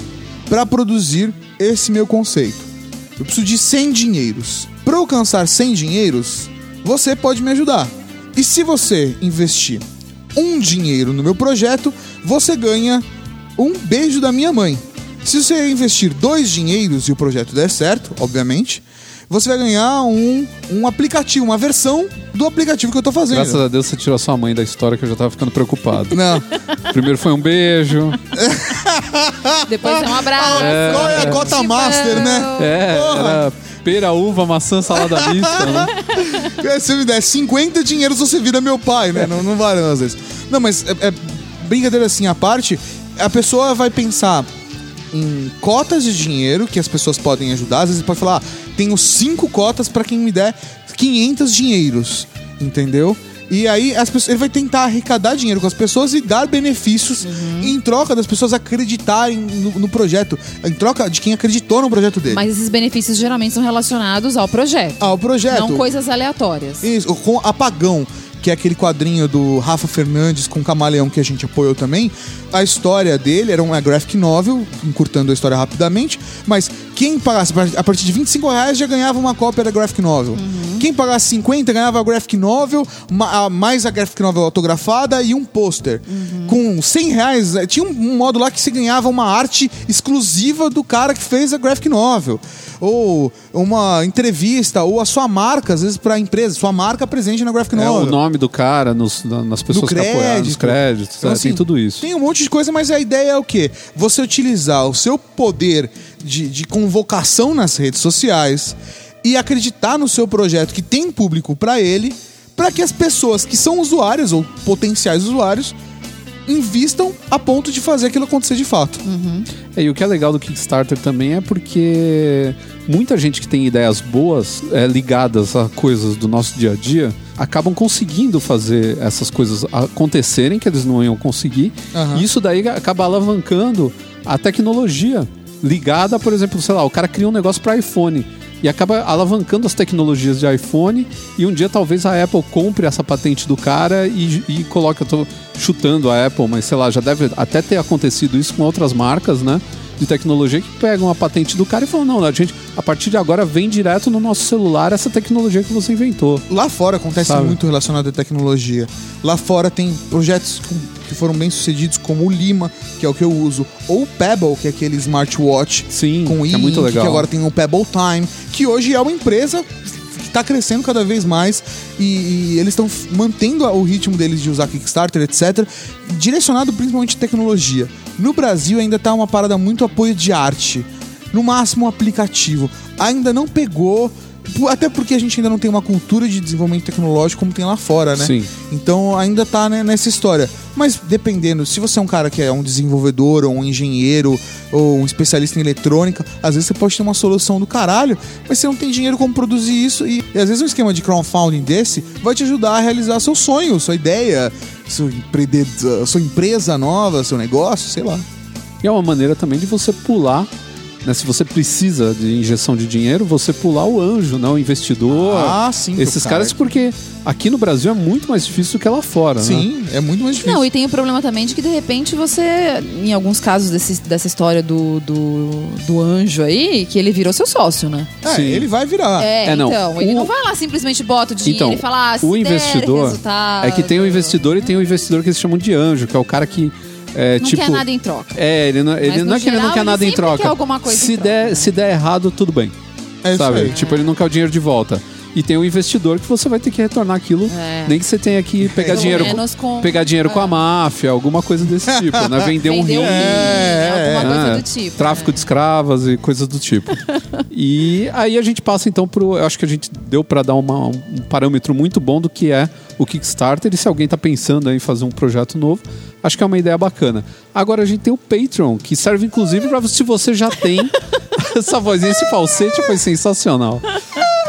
para produzir esse meu conceito. Eu preciso de 100 dinheiros. Para alcançar 100 dinheiros, você pode me ajudar. E se você investir um dinheiro no meu projeto, você ganha um beijo da minha mãe. Se você investir dois dinheiros e o projeto der certo, obviamente, você vai ganhar um, um aplicativo, uma versão do aplicativo que eu tô fazendo. Graças a Deus você tirou sua mãe da história que eu já tava ficando preocupado. Não. Primeiro foi um beijo. [LAUGHS] depois é um abraço. Qual é a cota Tipo, master, né? É, Porra. era pera, uva, maçã, salada mista, né? É, [LAUGHS] Se me der 50 dinheiros, você vira meu pai, né? Não, não vale às vezes. Não, mas é, é brincadeira assim à parte, a pessoa vai pensar em cotas de dinheiro que as pessoas podem ajudar. Às vezes pode falar, ah, tenho cinco cotas para quem me der 500 dinheiros, entendeu? E aí as pessoas, ele vai tentar arrecadar dinheiro com as pessoas e dar benefícios em troca das pessoas acreditarem no, no projeto, em troca de quem acreditou no projeto dele. Mas esses benefícios geralmente são relacionados ao projeto. Ah, o projeto. Não coisas aleatórias. Isso, com Apagão, que é aquele quadrinho do Rafa Fernandes com Camaleão que a gente apoiou também. A história dele era uma graphic novel, encurtando a história rapidamente, mas quem pagasse a partir de 25 reais já ganhava uma cópia da graphic novel. Quem pagasse 50 ganhava a graphic novel, ma- a- mais a graphic novel autografada e um pôster. Com 100 reais, eh, tinha um, modo lá que se ganhava uma arte exclusiva do cara que fez a graphic novel. Ou uma entrevista, ou a sua marca, às vezes pra empresa, sua marca presente na graphic É novel. o nome do cara nos, na- nas pessoas que apoiaram, nos créditos, Então, é, assim, tem tudo isso. Tem um monte de coisa, mas a ideia é o quê? Você utilizar o seu poder de, de convocação nas redes sociais e acreditar no seu projeto que tem público para ele, para que as pessoas que são usuários ou potenciais usuários invistam a ponto de fazer aquilo acontecer de fato. É, e o que é legal do Kickstarter também é porque muita gente que tem ideias boas é, ligadas a coisas do nosso dia a dia acabam conseguindo fazer essas coisas acontecerem que eles não iam conseguir. Aham. E isso daí acaba alavancando a tecnologia ligada, por exemplo, sei lá, o cara cria um negócio para iPhone e acaba alavancando as tecnologias de iPhone e um dia talvez a Apple compre essa patente do cara e, e coloque, eu tô chutando a Apple, mas sei lá, já deve até ter acontecido isso com outras marcas, né? De tecnologia que pegam a patente do cara e falam, não, a gente, a partir de agora vem direto no nosso celular essa tecnologia que você inventou. Lá fora acontece Sabe? muito relacionado à tecnologia. Lá fora tem projetos com- que foram bem sucedidos, como o Lima, que é o que eu uso, ou o Pebble, que é aquele smartwatch Sim, com ink, é muito legal. que agora tem o Pebble Time, que hoje é uma empresa que tá crescendo cada vez mais e, e eles estão mantendo o ritmo deles de usar Kickstarter, etc. Direcionado principalmente em tecnologia. No Brasil ainda tá uma parada muito apoio de arte. No máximo um aplicativo. Ainda não pegou. Até porque a gente ainda não tem uma cultura de desenvolvimento tecnológico como tem lá fora, né? Sim. Então ainda tá né, nessa história. Mas dependendo, se você é um cara que é um desenvolvedor, ou um engenheiro, ou um especialista em eletrônica, às vezes você pode ter uma solução do caralho, mas você não tem dinheiro como produzir isso. E, e às vezes um esquema de crowdfunding desse vai te ajudar a realizar seu sonho, sua ideia, seu empreende- sua empresa nova, seu negócio, sei lá. E é uma maneira também de você pular. Né? Se você precisa de injeção de dinheiro, você pular o anjo, não o investidor. Ah, sim, Esses caras, cara. porque aqui no Brasil é muito mais difícil do que lá fora. Né? Sim, é muito mais difícil. Não, e tem o problema também de que de repente você, em alguns casos desse, dessa história do, do, do anjo aí, que ele virou seu sócio, né? É, Sim. ele vai virar. É, É, não. então, ele O- não vai lá simplesmente bota o dinheiro Então, e fala, ah, se o investidor é que tem o investidor e tem o investidor que eles chamam de anjo, que é o cara que é, Não tipo quer nada em troca. É, ele não, ele não é que ele não quer ele nada em troca. quer alguma coisa se em troca, der, né? se der errado, tudo bem. É isso sabe? aí. Tipo, ele não quer o dinheiro de volta. E tem o investidor que você vai ter que retornar aquilo, É. nem que você tenha que pegar Pelo dinheiro, com- pegar dinheiro com a é. máfia, alguma coisa desse [LAUGHS] tipo, né? Vender um Vender rim. um rim, É, alguma coisa né? do tipo. Tráfico né? de escravas e coisas do tipo. [LAUGHS] e aí a gente passa então pro. Eu acho que a gente deu para dar uma- um parâmetro muito bom do que é o Kickstarter. E se alguém tá pensando em fazer um projeto novo, acho que é uma ideia bacana. Agora a gente tem o Patreon, que serve inclusive para se você já tem. [LAUGHS] Essa vozinha, esse falsete foi sensacional.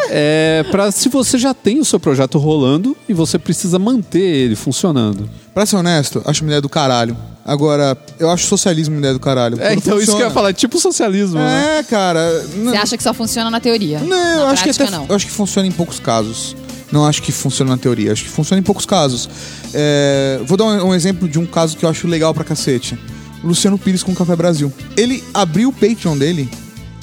É, para se você já tem o seu projeto rolando e você precisa manter ele funcionando. Pra ser honesto, acho uma ideia do caralho. Agora, eu acho socialismo uma ideia do caralho. É, Quando então isso que eu ia funciona- falar, tipo socialismo, né? É, cara. n- Você acha que só funciona na teoria? Não, na eu acho que prática, até, não. eu acho que funciona em poucos casos. Não acho que funciona na teoria, acho que funciona em poucos casos. É, vou dar um, um exemplo de um caso que eu acho legal pra cacete. Luciano Pires com o Café Brasil. Ele abriu o Patreon dele,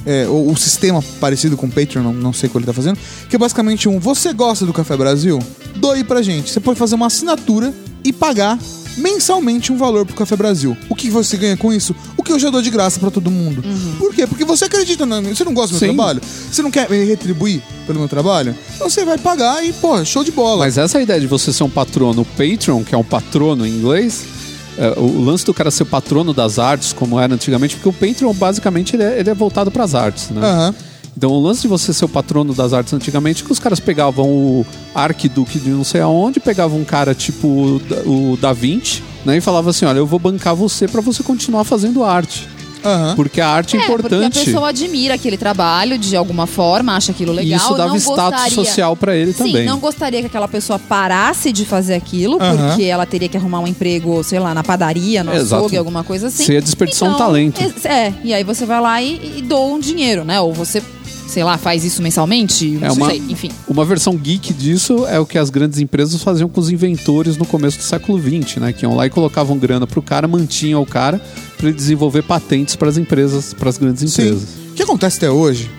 é, o, o sistema parecido com o Patreon, não, não sei qual ele tá fazendo, que é basicamente um, você gosta do Café Brasil? Doe pra gente. Você pode fazer uma assinatura e pagar mensalmente um valor pro Café Brasil. O que você ganha com isso? O que eu já dou de graça pra todo mundo. Por quê? Porque você acredita na Você não gosta do meu Sim. trabalho? Você não quer me retribuir pelo meu trabalho? Então você vai pagar e, pô, show de bola. Mas essa ideia de você ser um patrono Patreon, que é um patrono em inglês, é, o lance do cara ser patrono das artes, como era antigamente, porque o Patreon basicamente ele é, ele é voltado para as artes, né? Aham. Então o lance de você ser o patrono das artes antigamente, é que os caras pegavam o arquiduque de não sei aonde, pegavam um cara tipo o Da- Vinci, né, e falava assim, olha, eu vou bancar você para você continuar fazendo arte, Aham. porque a arte é, É, porque a importante. pessoa admira aquele trabalho de alguma forma, acha aquilo E legal. isso dava não status gostaria... social para ele Sim, também. não gostaria que aquela pessoa parasse de fazer aquilo, Aham. porque ela teria que arrumar um emprego, sei lá, na padaria, no açougue, alguma coisa assim. Você ia desperdiçar um Então, talento. é- É, e aí você vai lá e, e doa um dinheiro, né? Ou você, sei lá, faz isso mensalmente, É não uma- sei, enfim. Uma versão geek disso é o que as grandes empresas faziam com os inventores no começo do século XX, né? Que iam lá e colocavam grana pro cara, mantinham o cara para ele desenvolver patentes para as empresas, para as grandes Sim. empresas. O que acontece até hoje?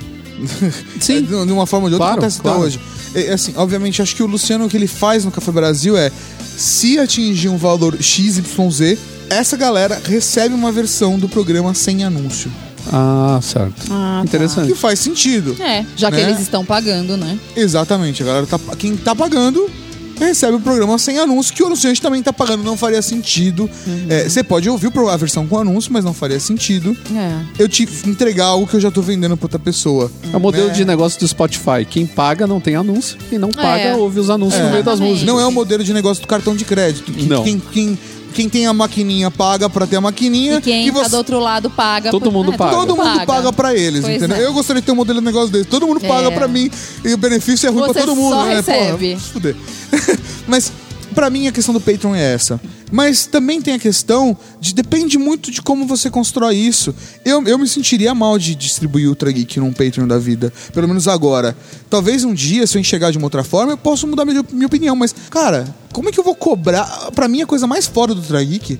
Sim. [LAUGHS] de uma forma ou de outra, Claro, acontece claro. até hoje. É, é assim, obviamente, acho que o Luciano, o que ele faz no Café Brasil é, se atingir um valor XYZ, essa galera recebe uma versão do programa sem anúncio. Ah, certo. Ah, tá. Interessante. Que faz sentido. É, já que Né? eles estão pagando, né? Exatamente. A galera tá, quem tá pagando recebe o programa sem anúncio, que o anunciante também tá pagando, não faria sentido. Uhum. É, Você pode ouvir a versão com anúncio, mas não faria sentido. É. Eu te entregar algo que eu já tô vendendo pra outra pessoa. É o modelo Né? de negócio do Spotify. Quem paga não tem anúncio, quem não paga É. ouve os anúncios no meio das músicas. Não é o modelo de negócio do cartão de crédito. que Não. Quem, quem, quem tem a maquininha paga pra ter a maquininha. E quem e tá você- do outro lado paga. Todo por- mundo é, paga. Todo mundo paga pra eles, Pois entendeu? é. Eu gostaria de ter um modelo de negócio desse. Todo mundo paga É. pra mim. E o benefício é ruim pra Você todo mundo, só né? recebe. Porra. [LAUGHS] Mas, pra mim, a questão do Patreon é essa. Mas também tem a questão de depende muito de como você constrói isso. Eu, eu me sentiria mal de distribuir Ultra Geek num Patreon da vida. Pelo menos agora. Talvez um dia, se eu enxergar de uma outra forma, eu possa mudar minha, minha opinião. Mas, cara, como é que eu vou cobrar? Pra mim, a coisa mais fora do Ultra Geek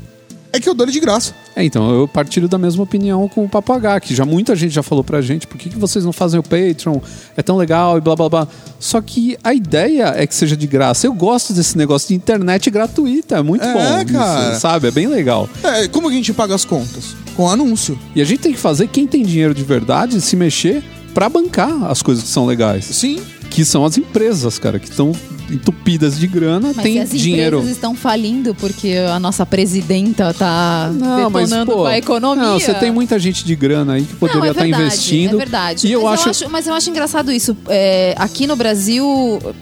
é que eu dou ele de graça. É, então, eu partilho da mesma opinião com o Papo H, que já muita gente já falou pra gente, por que, que vocês não fazem o Patreon? É tão legal e blá blá blá. Só que a ideia é que seja de graça. Eu gosto desse negócio de internet gratuita, é muito É, bom. isso, cara. sabe? É bem legal. É, como que a gente paga as contas? Com anúncio. E a gente tem que fazer quem tem dinheiro de verdade se mexer pra bancar as coisas que são legais. Sim. que são as empresas, cara, que estão entupidas de grana, Mas tem as dinheiro. empresas estão falindo porque a nossa presidenta tá Não, mas detonando pô, com a economia. não, você tem muita gente de grana aí que poderia Não, é estar verdade, investindo. É verdade. E eu mas, acho, mas eu acho engraçado isso. É, aqui no Brasil,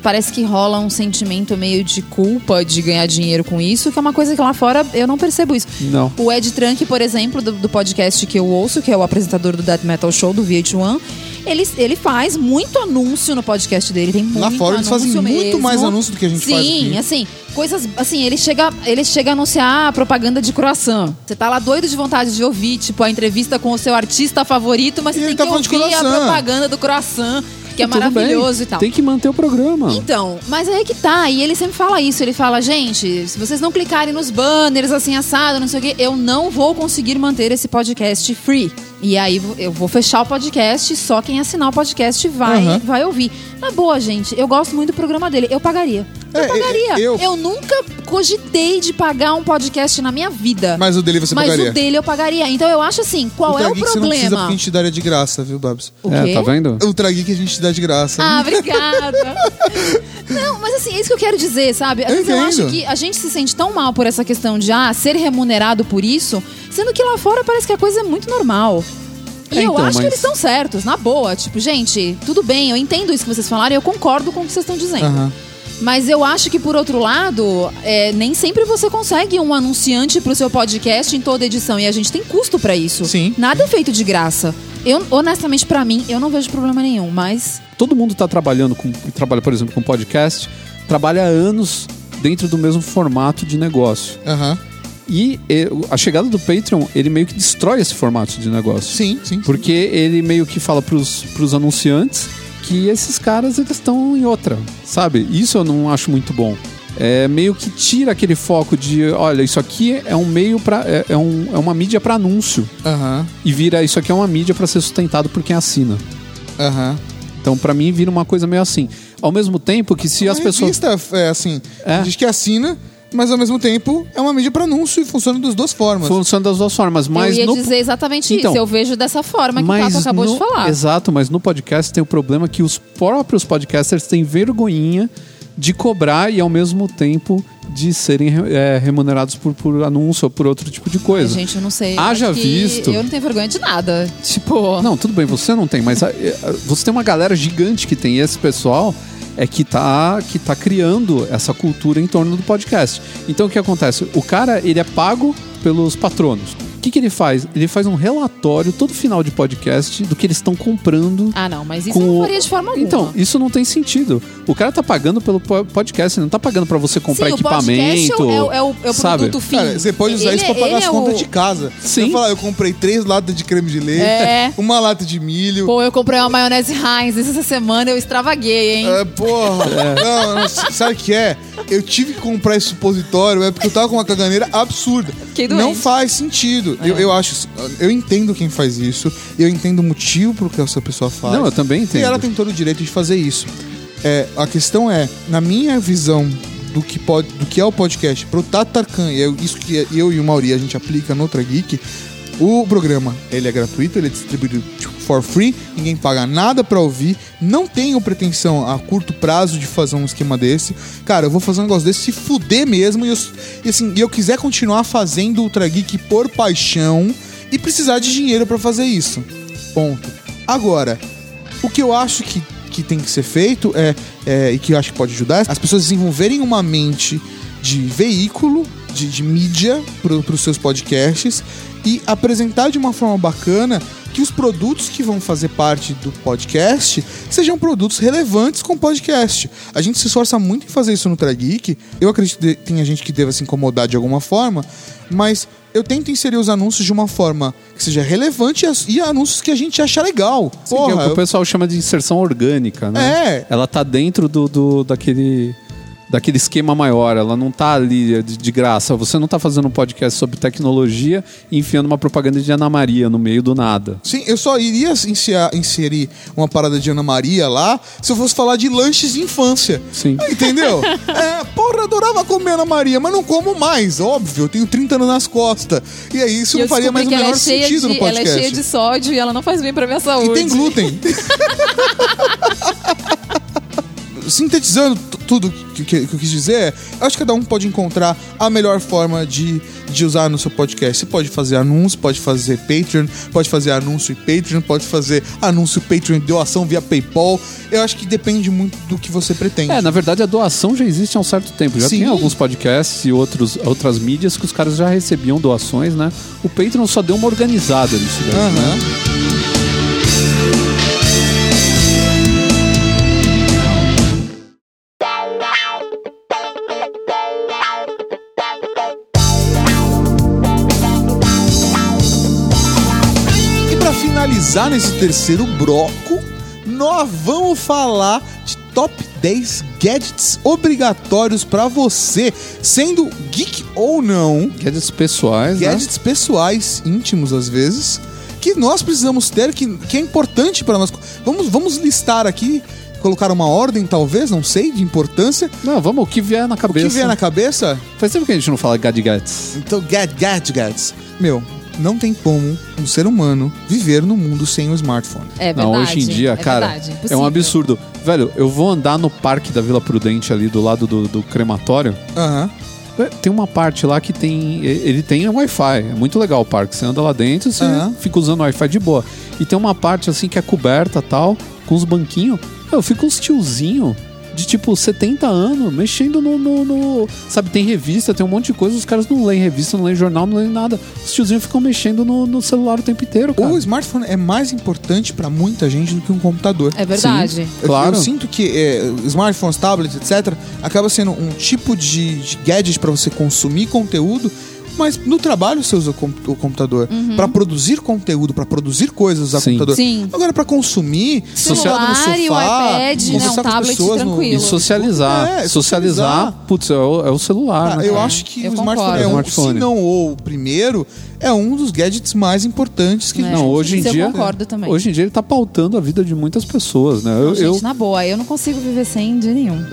parece que rola um sentimento meio de culpa de ganhar dinheiro com isso, que é uma coisa que lá fora eu não percebo isso. não. O Ed Trunk, por exemplo, do, do podcast que eu ouço, que é o apresentador do Death Metal Show, do VH1, ele, ele faz muito anúncio no podcast dele. Tem muito Lá fora eles fazem anúncio muito mesmo. mais anúncio do que a gente Sim, faz aqui. assim, coisas. Assim, ele chega, ele chega a anunciar propaganda de croissant. Você tá lá doido de vontade de ouvir, tipo, a entrevista com o seu artista favorito, mas E você tem tá que ouvir a propaganda do croissant, que é Tudo maravilhoso bem, e tal. Tem que manter o programa. Então, mas aí que tá, e ele sempre fala isso, ele fala, gente, se vocês não clicarem nos banners assim assado, não sei o quê, eu não vou conseguir manter esse podcast free. E aí eu vou fechar o podcast, só quem assinar o podcast vai, Aham. vai ouvir. Na boa, gente, eu gosto muito do programa dele, eu pagaria. Eu É, pagaria. eu- Eu... nunca cogitei de pagar um podcast na minha vida. Mas o dele você Mas pagaria. o dele eu pagaria. Então eu acho assim, qual é o Geek você não precisa problema? porque a gente daria de graça, viu, Babs? O é, quê? tá vendo? Ultra Geek a gente dá de graça. Ah, obrigada. [LAUGHS] Não, mas assim, é isso que eu quero dizer, sabe? Às Eu vezes eu acho que a gente se sente tão mal por essa questão de ah, ser remunerado por isso, sendo que lá fora parece que a coisa é muito normal. E É, eu então, acho que mas- eles estão certos, na boa. Tipo, gente, tudo bem, eu entendo isso que vocês falaram e eu concordo com o que vocês estão dizendo. Aham. Mas eu acho que, por outro lado, é, nem sempre você consegue um anunciante pro seu podcast em toda edição. E a gente tem custo pra isso. Sim. Nada é feito de graça. Eu, honestamente, pra mim, eu não vejo problema nenhum, mas. Todo mundo tá trabalhando com, que trabalha, por exemplo, com podcast, trabalha há anos dentro do mesmo formato de negócio. Aham. E a chegada do Patreon, ele meio que destrói esse formato de negócio. Sim, sim. Porque ele meio que fala pros, pros anunciantes que esses caras eles estão em outra, sabe? Isso eu não acho muito bom. É meio que tira aquele foco de, olha, isso aqui é um meio para é, é um- é uma mídia para anúncio Aham. e vira isso aqui é uma mídia para ser sustentado por quem assina. Aham. Então, pra mim, vira uma coisa meio assim. Ao mesmo tempo que se as a pessoas. revista é assim, É. diz que assina, mas ao mesmo tempo é uma mídia para anúncio e funciona das duas formas. Funciona das duas formas, mas eu ia no dizer exatamente Então, isso. Eu vejo dessa forma que o Tato acabou no- de falar. Exato, mas no podcast tem o problema que os próprios podcasters têm vergonhinha de cobrar e ao mesmo tempo de serem é, remunerados por, por anúncio ou por outro tipo de Ai, coisa. gente, eu não sei. Haja visto. Eu não tenho vergonha de nada. Tipo. Não, tudo bem, você não tem, mas a- a- você tem uma galera gigante que tem. E esse pessoal é que tá, que tá criando essa cultura em torno do podcast. Então o que acontece? O cara, ele é pago pelos patronos. O que, que ele faz? Ele faz um relatório todo final de podcast do que eles estão comprando. Ah, não, mas isso não o- faria de forma alguma. Então, isso não tem sentido. O cara tá pagando pelo po- podcast, ele não tá pagando pra você comprar Sim, o podcast equipamento. é o, é o, é o sabe? produto fim. Cara, você pode usar Ele isso pra é- pagar as é contas o- de casa. Sim. Você fala, eu comprei três latas de creme de leite, É. [LAUGHS] uma lata de milho. Pô, eu comprei uma maionese Heinz essa semana, eu extravaguei, hein? É, porra, não, não, sabe o que é? Eu tive que comprar esse supositório, é porque eu tava com uma caganeira absurda. Não faz sentido. Eu, eu acho, eu entendo quem faz isso, eu entendo o motivo pro que essa pessoa faz. Não, eu também E entendo. ela tem todo o direito de fazer isso. É, a questão é, na minha visão do que, pode, do que é o podcast, pro Tato Tarkan, e é isso que eu e o Mauri a gente aplica no Outra Geek, o programa ele é gratuito, ele é distribuído for free, ninguém paga nada pra ouvir, não tenho pretensão a curto prazo de fazer um esquema desse. Cara, eu vou fazer um negócio desse se fuder mesmo e, eu, e assim, eu quiser continuar fazendo Ultra Geek por paixão e precisar de dinheiro pra fazer isso. Ponto. Agora, o que eu acho que, que tem que ser feito é, é, e que eu acho que pode ajudar é as pessoas desenvolverem uma mente de veículo, de, de mídia para os seus podcasts e apresentar de uma forma bacana que os produtos que vão fazer parte do podcast sejam produtos relevantes com o podcast. A gente se esforça muito em fazer isso no Trageek. Eu acredito que tem gente que deva se incomodar de alguma forma, mas eu tento inserir os anúncios de uma forma que seja relevante e anúncios que a gente acha legal. Sim, que é o Porra, que o eu- pessoal chama de inserção orgânica, né? É. Ela tá dentro do, do- daquele daquele esquema maior, ela não tá ali de, de graça. Você não tá fazendo um podcast sobre tecnologia e enfiando uma propaganda de Ana Maria no meio do nada. Sim, eu só iria inserir, inserir uma parada de Ana Maria lá se eu fosse falar de lanches de infância. Sim. Entendeu? [LAUGHS] é, porra, eu adorava comer Ana Maria, mas não como mais, óbvio. Eu tenho 30 anos nas costas. E aí isso E não eu faria mais o descobri que ela menor é cheia sentido de, no podcast. Ela é cheia de sódio e ela não faz bem pra minha saúde. E tem glúten. [LAUGHS] sintetizando tudo que, que- que eu quis dizer, é, eu acho que cada um pode encontrar a melhor forma de, de usar no seu podcast. Você pode fazer anúncio, pode fazer Patreon, pode fazer anúncio e Patreon, pode fazer anúncio Patreon e doação via PayPal. Eu acho que depende muito do que você pretende. É, na verdade a doação já existe há um certo tempo. Já Sim. tem alguns podcasts e outros, outras mídias que os caras já recebiam doações, né? O Patreon só deu uma organizada nisso daí, né? Finalizar nesse terceiro bloco, nós vamos falar de top 10 gadgets obrigatórios pra você, sendo geek ou não, Gadgets pessoais, né? gadgets pessoais, íntimos às vezes, que nós precisamos ter, que, que é importante para nós. Vamos, vamos listar aqui, colocar uma ordem, talvez, não sei, de importância. Não, vamos, o que vier na O cabeça. que vier na cabeça? Faz tempo que a gente não fala gadgets. Então, gad, gadgets. Meu, não tem como um ser humano viver no mundo sem um smartphone. É verdade. Não, hoje em dia, é cara, verdade, é um absurdo. Velho, eu vou andar no parque da Vila Prudente ali do lado do, do crematório. Aham. É, Tem uma parte lá que tem. Ele tem Wi-Fi. É muito legal o parque. Você anda lá dentro você Aham. fica usando Wi-Fi de boa. E tem uma parte assim que é coberta tal, com os banquinhos. Eu fico uns tiozinho de tipo 70 anos mexendo no, no- no- Sabe, tem revista, tem um monte de coisa. Os caras não leem revista, não leem jornal, não leem nada. Os tiozinhos ficam mexendo no, no celular o tempo inteiro, cara. O smartphone é mais importante pra muita gente do que um computador. É verdade. Eu- Claro. Eu, sinto que é, smartphones, tablets, etc., acaba sendo um tipo de, de gadget para você consumir conteúdo, mas no trabalho você usa o, com- computador. Pra produzir conteúdo, pra produzir coisas, usar Sim. computador. Sim. Agora, pra consumir, Celular sentado no sofá, e o iPad, né, conversar um com as tablet pessoas no- tranquilo. E socializar. É, socializar, socializar. putz, é o, é o celular, Ah, né? eu cara? acho que Eu o smartphone é um, Smartphone. se não o primeiro, é um dos gadgets mais importantes que a É. gente Não, hoje em Isso eu dia. concordo também. Hoje em dia ele tá pautando a vida de muitas pessoas, né? Eu, Não, gente, eu- na boa, eu não consigo viver sem de nenhum.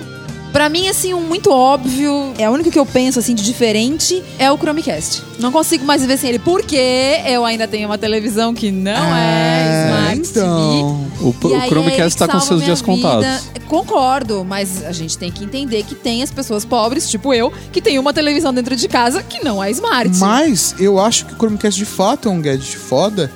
Pra mim, assim, um muito óbvio, é o único que eu penso, assim, de diferente, é o Chromecast. Não consigo mais viver sem ele, porque eu ainda tenho uma televisão que não é, Smart então. o, TV. o E é Chromecast ele tá com seus dias vida. contados. Concordo, mas a gente tem que entender que tem as pessoas pobres, tipo eu, que tem uma televisão dentro de casa que não é Smart. Mas eu acho que o Chromecast de fato é um gadget foda,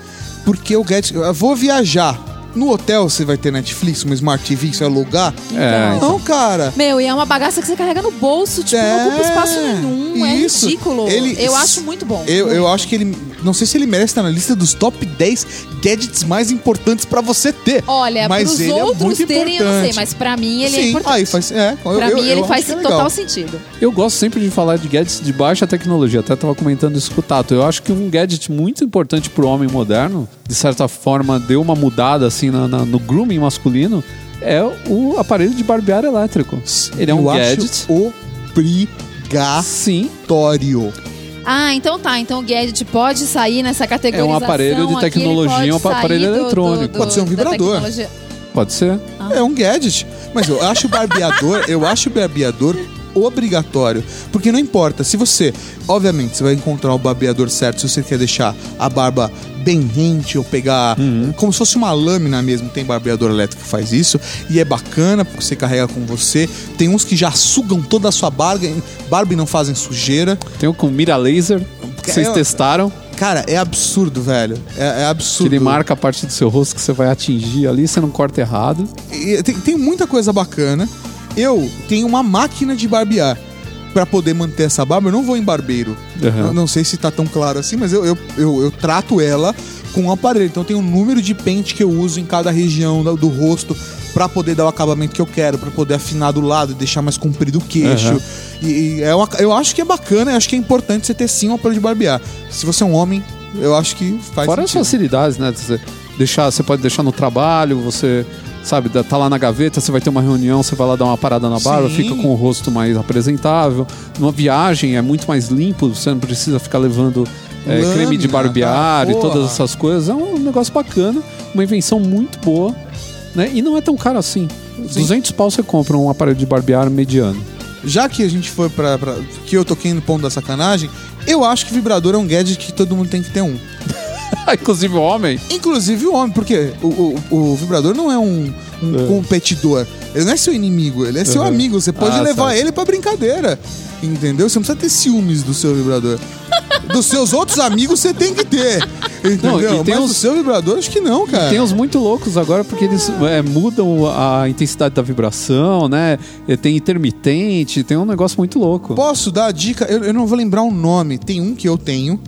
porque o gadget. Eu vou viajar. No hotel você vai ter Netflix, uma Smart TV, você vai alugar? É, Não, cara. Meu, e é uma bagaça que você carrega no bolso, tipo, É, não ocupa espaço nenhum, isso. é ridículo. Ele- eu acho muito bom. Eu, eu Muito. acho que ele. Não sei se ele merece estar na lista dos top 10 gadgets mais importantes pra você ter. Olha, mas pros ele é outros muito terem, eu não sei, importante. mas pra mim ele é Sim, importante. aí faz. É, Pra eu- mim eu ele faz é total sentido. Eu gosto sempre de falar de gadgets de baixa tecnologia. Até tava comentando isso com o Tato. Eu acho que um gadget muito importante pro homem moderno, de certa forma, deu uma mudada assim na- na- no grooming masculino, é o aparelho de barbear elétrico. Ele é um eu gadget. Acho obrigatório. Sim, Ah, então tá. Então o gadget pode sair nessa categorização. É um aparelho de tecnologia, ele um aparelho do- eletrônico. do- do- Pode ser um vibrador. pode ser. É um gadget. Mas eu acho o barbeador, eu acho o barbeador obrigatório. Porque não importa, se você, obviamente, você vai encontrar o barbeador certo se você quer deixar a barba bem rente ou pegar como se fosse uma lâmina mesmo. Tem barbeador elétrico que faz isso e é bacana porque você carrega com você. Tem uns que já sugam toda a sua barba, barba e não fazem sujeira. Tem o com mira laser, que vocês É, testaram, Cara, é absurdo, velho. É, é que absurdo. ele marca a parte do seu rosto que você vai atingir ali, você não corta errado. E tem, tem muita coisa bacana. Eu tenho uma máquina de barbear. Pra poder manter essa barba, eu não vou em barbeiro. Uhum. Não sei se tá tão claro assim, mas eu, eu, eu, eu trato ela com um aparelho. Então tem um número de pente que eu uso em cada região do, do rosto pra poder dar o acabamento que eu quero, pra poder afinar do lado e deixar mais comprido o queixo. Uhum. E, e é uma- eu acho que é bacana, eu acho que é importante você ter sim um aparelho de barbear. Se você é um homem, eu acho que faz Fora as sentido. facilidades, né? Você, deixar, você pode deixar no trabalho, você, sabe, tá lá na gaveta, você vai ter uma reunião, você vai lá dar uma parada na barba, Sim. fica com o rosto mais apresentável. Numa viagem é muito mais limpo, você não precisa ficar levando é, Lâmina, creme de barbear tá? e todas essas coisas. É um negócio bacana, uma invenção muito boa, né? E não é tão caro assim. 200 pau você compra um aparelho de barbear mediano. já que a gente foi pra, pra- que eu toquei no ponto da sacanagem, eu acho que vibrador é um gadget que todo mundo tem que ter um. [LAUGHS] Inclusive o homem. Inclusive o homem, porque o, o, o vibrador não é um, um competidor. Ele não é seu inimigo, ele é seu Uhum. amigo. Você pode Ah, levar sabe. ele pra brincadeira. Entendeu? Você não precisa ter ciúmes do seu vibrador. [LAUGHS] Dos seus outros amigos você tem que ter. Entendeu? Não, e tem Mas uns- do seu vibrador, acho que não, cara. Tem uns muito loucos agora porque eles é, mudam a intensidade da vibração, né? E Tem intermitente, tem um negócio muito louco. Posso dar a dica? Eu, eu não vou lembrar o nome. Tem um que eu tenho.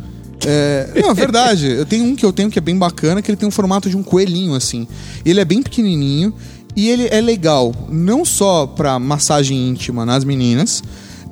É, não, é verdade. Eu tenho um que eu tenho que é bem bacana, que ele tem um formato de um coelhinho, assim. Ele é bem pequenininho e ele é legal, não só pra massagem íntima nas meninas,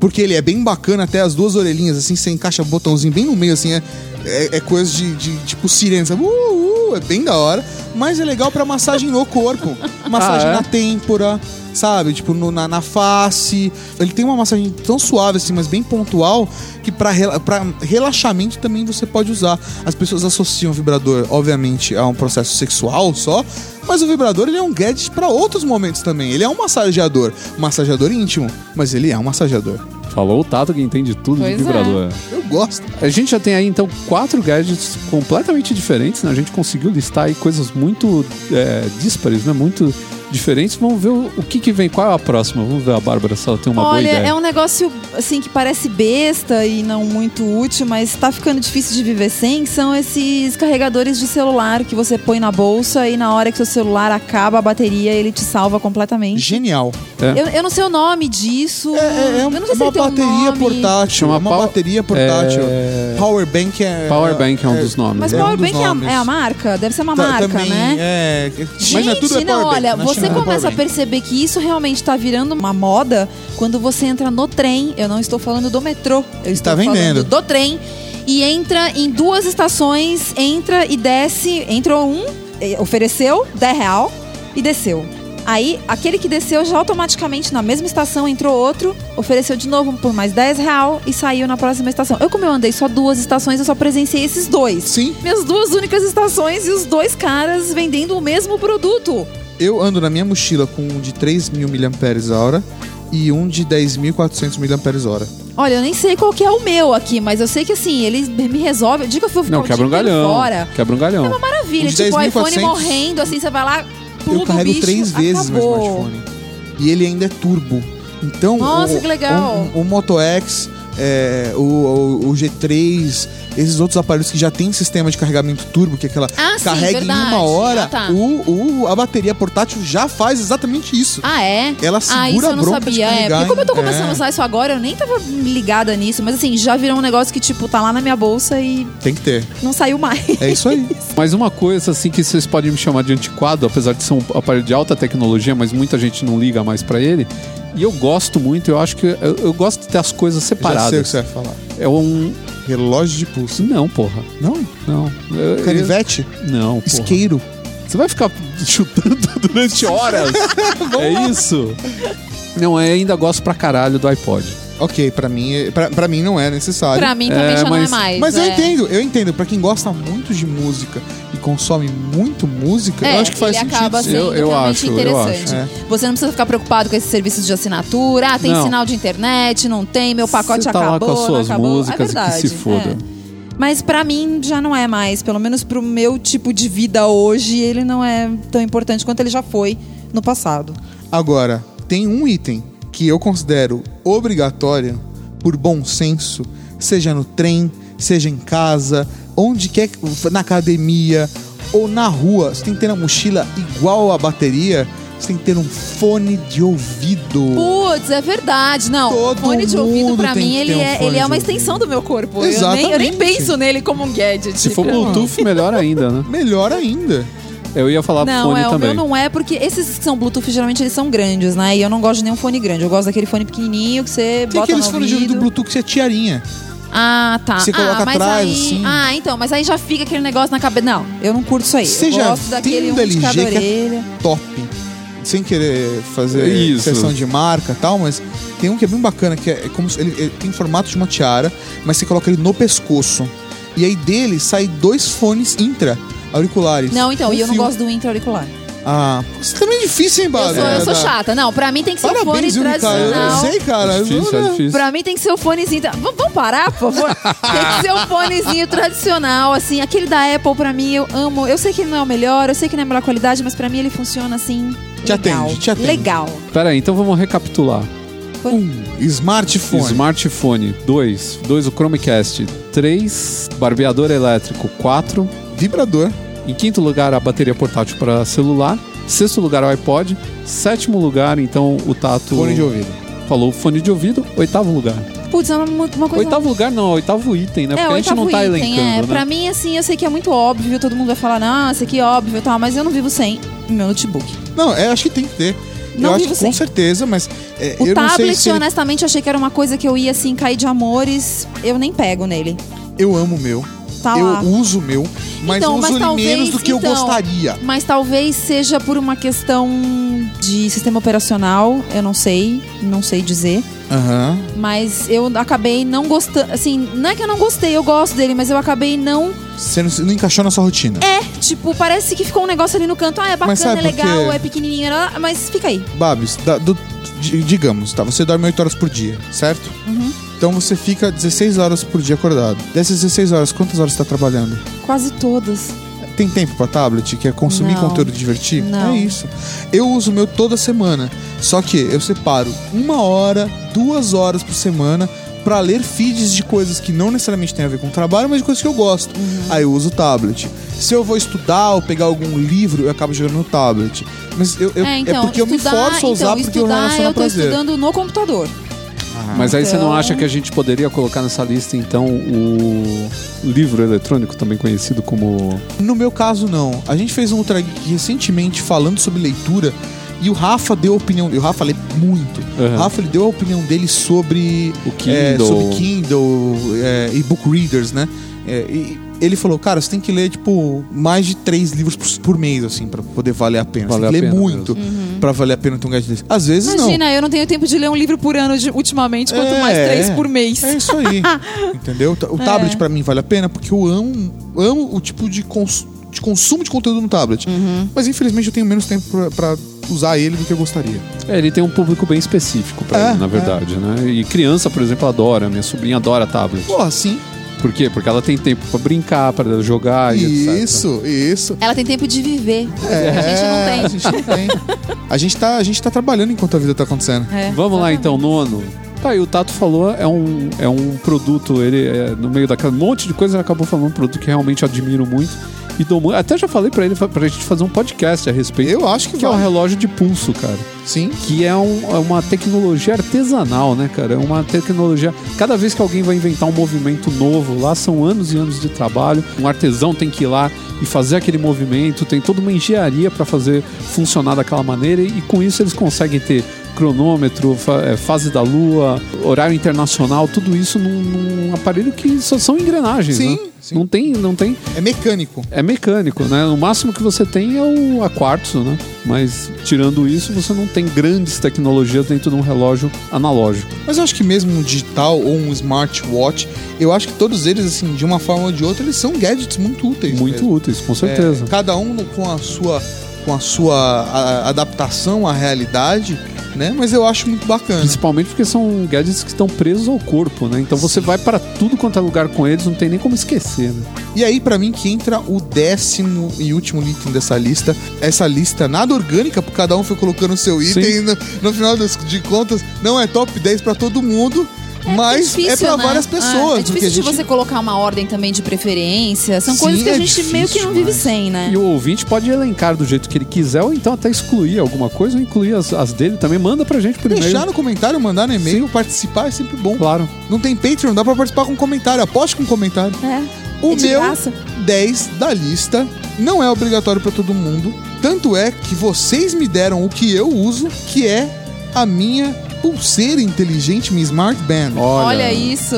porque ele é bem bacana, até as duas orelhinhas, assim, você encaixa o botãozinho bem no meio, assim, é, é, é coisa de, de, tipo sirene, sabe? Uh, uh, é bem da hora. Mas é legal pra massagem no corpo. [LAUGHS] Massagem Ah, é? na têmpora, sabe? Tipo, no- na, na face. Ele tem uma massagem tão suave, assim, mas bem pontual, que pra, rela- pra relaxamento também você pode usar. As pessoas associam o vibrador, obviamente, a um processo sexual só, mas o vibrador ele é um gadget pra outros momentos também. Ele é um massageador, um massageador íntimo, mas ele é um massageador. Falou o Tato que entende tudo Pois de vibrador. Eu gosto. A gente já tem aí então quatro gadgets completamente diferentes, né? A gente conseguiu listar aí coisas muito é, díspares, né? Muito diferentes. Vamos ver o, o que, que vem. Qual é a próxima? Vamos ver a Bárbara se ela tem uma boa Olha, ideia. é um negócio assim que parece besta e não muito útil, mas tá ficando difícil de viver sem. São esses carregadores de celular que você põe na bolsa e na hora que seu celular acaba a bateria, ele te salva completamente. Genial. É. Eu, eu não sei o nome disso. É, é- é eu não sei se uma ele tem um bateria nome. portátil. É uma pow- bateria portátil. É- Power Bank é. Power Bank é um dos nomes. Mas né? É um Powerbank dos é, a- é marca? Deve ser uma Tá- marca, também, né? É. Gente, mas tudo é não, olha, Na você começa a perceber que isso realmente tá virando uma moda quando você entra no trem. Eu não estou falando do metrô, eu estou Tá vendendo. falando do trem. E entra em duas estações, entra e desce. Entrou um, eh, ofereceu 10 real e desceu. Aí, aquele que desceu já automaticamente na mesma estação entrou outro, ofereceu de novo por mais 10 real e saiu na próxima estação. Eu, como eu andei só duas estações, eu só presenciei esses dois. Sim, Minhas duas únicas estações e os dois caras vendendo o mesmo produto. Eu ando na minha mochila com um de 3 mil mAh e um de 10.400 mAh. Olha, eu nem sei qual que é o meu aqui, mas eu sei que assim, ele me resolve. Diga que eu vou ficar Não, o quebra um dia inteiro galhão. fora. Quebra um galhão. Maravilha, Os tipo o 10.400, iPhone morrendo, assim, você vai lá, Eu carrego bicho, três vezes meu acabou. smartphone. E ele ainda é turbo. Então, Nossa, o, que legal. O, o Moto X, é, o, o, o G3, esses outros aparelhos que já tem sistema de carregamento turbo, que é aquela Ah, sim, carrega verdade. em uma hora, Ah, tá. o, o- a bateria portátil já faz exatamente isso. Ah, é? Ela ah, segura isso a eu não sabia. É, porque como eu tô começando É. a usar isso agora, eu nem tava ligada nisso, mas assim, já virou um negócio que, tipo, tá lá na minha bolsa e Tem que ter. não saiu mais. É isso aí. [LAUGHS] Mas uma coisa assim que vocês podem me chamar de antiquado, apesar de ser um aparelho de alta tecnologia, mas muita gente não liga mais pra ele. E eu gosto muito, eu acho que eu, eu gosto de ter as coisas Já sei o que separadas. você vai falar. É um Relógio de pulso. não, porra. Não? Não. Eu- eu- Canivete? Não, porra. Isqueiro? Você vai ficar chutando [LAUGHS] durante horas. [LAUGHS] é isso. Não, eu ainda gosto pra caralho do iPod. Ok, pra mim, pra, pra mim não é necessário. pra mim também É, já não é mas- mais. Mas eu é. entendo, eu entendo. Pra quem gosta muito de música e consome muito música, É, eu acho que faz ele sentido. acaba sendo Eu- eu realmente acho, eu interessante. acho. Você não precisa ficar preocupado com esses serviços de assinatura. Ah, tem Não. sinal de internet, não tem, meu pacote Você tá lá acabou, com as suas não acabou. músicas é e que verdade, se foda. é. Mas pra mim já não é mais, pelo menos pro meu tipo de vida hoje, ele não é tão importante quanto ele já foi no passado. Agora, tem um item que eu considero obrigatório, por bom senso, seja no trem, seja em casa, onde quer, que- na academia ou na rua, você tem que ter na mochila igual a bateria, você tem que ter um fone de ouvido. Putz, é verdade. Não, Todo fone de ouvido tem mim, ele um é, ele é uma extensão do meu corpo. Eu nem, eu nem Exatamente. penso nele como um gadget. Se for Bluetooth, melhor ainda, né? Melhor ainda. Eu ia falar Não, fone é, o também. meu não é, porque esses que são Bluetooth, geralmente eles são grandes, né? E eu não gosto de nenhum fone grande. Eu gosto daquele fone pequenininho que você Tem bota aqueles no fones de ouvido ouvido. Bluetooth que você é tiarinha. Ah, tá. Você coloca ah, mas atrás, aí... assim. Ah, então, mas aí já fica aquele negócio na cabeça. Não, eu não curto isso aí. Você eu já gosto daquele um de LG que é top. Sem querer fazer Isso. sessão de marca e tal, mas tem um que é bem bacana, que é, é como se ele, ele tem formato de uma tiara, mas você coloca ele no pescoço. E aí dele sai dois fones intra auriculares. Não, então, Um e eu não fio- gosto do intra-auricular. Ah, isso também é difícil, hein, Eu Bárbara? sou, eu sou Da- chata. Não, pra mim tem que ser um fone Parabéns, viu, Ricardo? Eu tradicional. sei, cara. É difícil, é Eu- difícil. Pra mim tem que ser o fonezinho. tra- Vamos parar, por favor? [LAUGHS] tem que ser um fonezinho tradicional, assim. Aquele da Apple, pra mim, eu amo. Eu sei que ele não é o melhor, eu sei que não é a melhor qualidade, mas pra mim ele funciona assim. Te legal. atende, te atende. Legal. Pera aí, então vamos recapitular. Um, smartphone. Smartphone, 2. 2 o Chromecast. 3, barbeador elétrico. 4. Vibrador. Em quinto lugar, a bateria portátil para celular. Sexto lugar, o iPod. Sétimo lugar, então, o Tato Fone de ouvido. falou fone de ouvido. Oitavo lugar. Putz, é uma, uma coisa... Oitavo lugar não, oitavo item, né? É, Porque a gente oitavo não tá item, elencando, é. né? Pra mim, assim, eu sei que é muito óbvio, todo mundo vai falar, não, isso aqui é óbvio e tal, mas eu não vivo sem meu notebook. Não, é, acho que tem que ter. Não eu acho vivo que com certeza, mas é, O eu não sei tablet, se ele- honestamente, eu achei que era uma coisa que eu ia, assim, cair de amores. Eu nem pego nele. eu amo o meu. Tá eu lá. uso o meu, mas Então, uso mas talvez, menos do que eu então, gostaria. Mas talvez seja por uma questão de sistema operacional, eu não sei, não sei dizer. Aham. Mas eu acabei não gostando. Assim, não é que eu não gostei, eu gosto dele, mas eu acabei não. Você não, não encaixou na sua rotina. É, tipo, parece que ficou um negócio ali no canto. Ah, é bacana, é legal, quê? é pequenininho, mas fica aí. Babs, da- do- di- digamos, tá? Você dorme 8 horas por dia, certo? Uhum. Então você fica 16 horas por dia acordado. Dessas 16 horas, quantas horas você tá trabalhando? Quase todas. Tem tempo pra tablet? Quer consumir Não. conteúdo e divertir? Não. É isso. Eu uso o meu toda semana. Só que eu separo uma hora, duas horas por semana pra ler feeds de coisas que não necessariamente têm a ver com trabalho, mas de coisas que eu gosto. Uhum. Aí eu uso o tablet. Se eu vou estudar ou pegar algum livro, eu acabo jogando no tablet. Mas eu, eu- é, então, porque eu me estudar- forço a usar então, porque eu estudar, relaciono eu tô prazer. estudando no computador. Mas aí você não Então- acha que a gente poderia colocar nessa lista, então, o livro eletrônico, também conhecido como. No meu caso, não. A gente fez um Ultra Geek recentemente falando sobre leitura e o Rafa deu a opinião. E o Rafa lê muito. Aham. O Rafa ele deu a opinião dele sobre O é, Kindle. sobre Kindle é, e book readers, né? É, e ele falou, cara, você tem que ler, tipo, mais de três livros por, por mês, assim, pra poder valer a pena. Valer você tem a que ler pena muito pra valer a pena ter um gadget desse. Às vezes Imagina, eu não tenho tempo de ler um livro por ano de- ultimamente, quanto É, mais três é. por mês. não. É isso aí. [LAUGHS] entendeu? O É. tablet pra mim vale a pena porque eu amo, amo o tipo de, cons- de consumo de conteúdo no tablet. Uhum. Mas infelizmente eu tenho menos tempo pra, pra usar ele do que eu gostaria. É, ele tem um público bem específico pra É, ele, na verdade, né? E criança, por exemplo, adora. Minha sobrinha adora tablet. Porra, sim. Por quê? Porque ela tem tempo pra brincar, pra jogar e etc. Isso, isso. Ela tem tempo de viver. É, a gente não tem. A gente não tem. A gente tá, a gente tá trabalhando enquanto a vida tá acontecendo. É, Vamos lá exatamente. então, nono. Tá aí, o Tato falou, é um, é um produto, ele é, no meio daquele monte de coisa, ele acabou falando um produto que realmente admiro muito. E dou até já falei pra ele pra gente fazer um podcast a respeito. Eu acho que que é vai. relógio de pulso, cara. Sim. Que é, um- é uma tecnologia artesanal, né, cara? É uma tecnologia. Cada vez que alguém vai inventar um movimento novo lá, são anos e anos de trabalho. Um artesão tem que ir lá e fazer aquele movimento, tem toda uma engenharia para fazer funcionar daquela maneira, e, e com isso eles conseguem ter cronômetro, é, fase da lua, horário internacional, tudo isso num, num aparelho que só são engrenagens, Sim, né? Sim. Não tem, não tem É mecânico. é mecânico, né? O máximo que você tem é o a quartzo, né? Mas tirando isso, você não tem grandes tecnologias dentro de um relógio analógico. Mas eu acho que mesmo um digital ou um smartwatch, eu acho que todos eles, assim, de uma forma ou de outra, eles são gadgets muito úteis. Muito mesmo. úteis, com certeza. É, cada um com a sua, com a sua a- adaptação à realidade, né? Mas eu acho muito bacana. Principalmente porque são gadgets que estão presos ao corpo, né? Então você vai para tudo quanto é lugar com eles, não tem nem como esquecer, né? E aí, pra mim, que entra o décimo e último item dessa lista. Essa lista nada orgânica, porque cada um foi colocando o seu item. Sim. E no, no final das, de contas, não é top 10 pra todo mundo, mas é, difícil, pra né? várias pessoas. É, é porque difícil a gente- de você colocar uma ordem também de preferência. São Sim, coisas que a é gente meio que difícil não vive demais. sem, né? E o ouvinte pode elencar do jeito que ele quiser, ou então até excluir alguma coisa, ou incluir as, as dele também. Manda pra gente por e-mail. Deixar no comentário, mandar no e-mail, participar é sempre bom. Claro. Não tem Patreon, dá pra participar com comentário. Aposte com comentário. É. O É de meu graça. 10 da lista não é obrigatório pra todo mundo. Tanto é que vocês me deram o que eu uso, que é a minha pulseira inteligente, minha Smart Band. Olha, isso.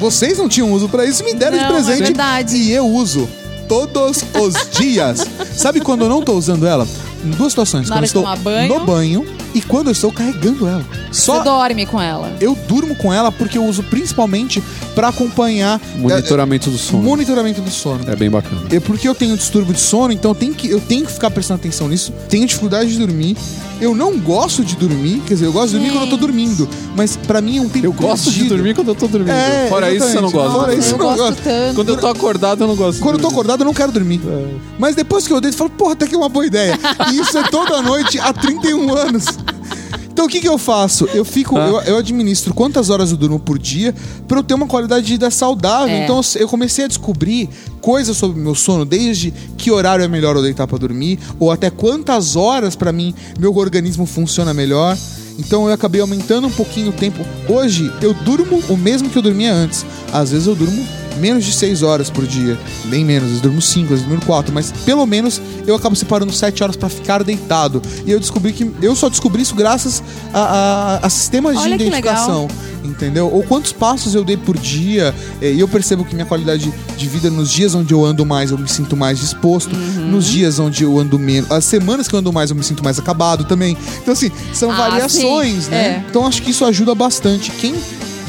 Vocês não tinham uso pra isso e me deram de Não, é presente. verdade. E eu uso todos os dias. [LAUGHS] Sabe quando eu não tô usando ela? Em duas situações. Na quando hora eu de estou tomar banho. no banho e quando eu estou carregando ela. Só Você dorme com ela. eu durmo com ela porque eu uso principalmente pra acompanhar Monitoramento do é, sono. monitoramento do sono. É bem bacana. É porque eu tenho distúrbio de sono, então eu tenho que, eu tenho que ficar prestando atenção nisso. Tenho dificuldade de dormir. Eu não gosto de dormir, quer dizer, eu gosto de dormir quando eu tô dormindo. Mas pra mim é um tempo Eu gosto de perdido. dormir quando eu tô dormindo. É, Fora isso, você não gosta. Fora de isso, eu não gosto gosto. tanto. Quando eu tô acordado, eu não gosto. de Quando eu tô acordado, eu não quero dormir. É. Mas depois que eu deito, eu falo, porra, até que é uma boa ideia. E isso é toda noite há 31 anos. Então o que, que eu faço? Eu fico, Ah. eu, eu administro quantas horas eu durmo por dia pra eu ter uma qualidade de vida saudável. É. Então eu comecei a descobrir coisas sobre o meu sono, desde que horário é melhor eu deitar pra dormir, ou até quantas horas pra mim meu organismo funciona melhor. Então eu acabei aumentando um pouquinho o tempo. Hoje eu durmo o mesmo que eu dormia antes. Às vezes eu durmo menos de 6 horas por dia. Bem menos, vezes durmo 5, às vezes durmo 4, mas pelo menos eu acabo separando 7 horas pra ficar deitado. E eu descobri que eu só descobri isso graças a, a- a sistemas Olha de identificação. Entendeu? Ou quantos passos eu dei por dia. eh, E eu percebo que minha qualidade de vida nos dias onde eu ando mais, eu me sinto mais disposto. Uhum. Nos dias onde eu ando menos. As semanas que eu ando mais, eu me sinto mais acabado também. Então, assim, são Ah, variações, sim. né? É. Então acho que isso ajuda bastante. Quem,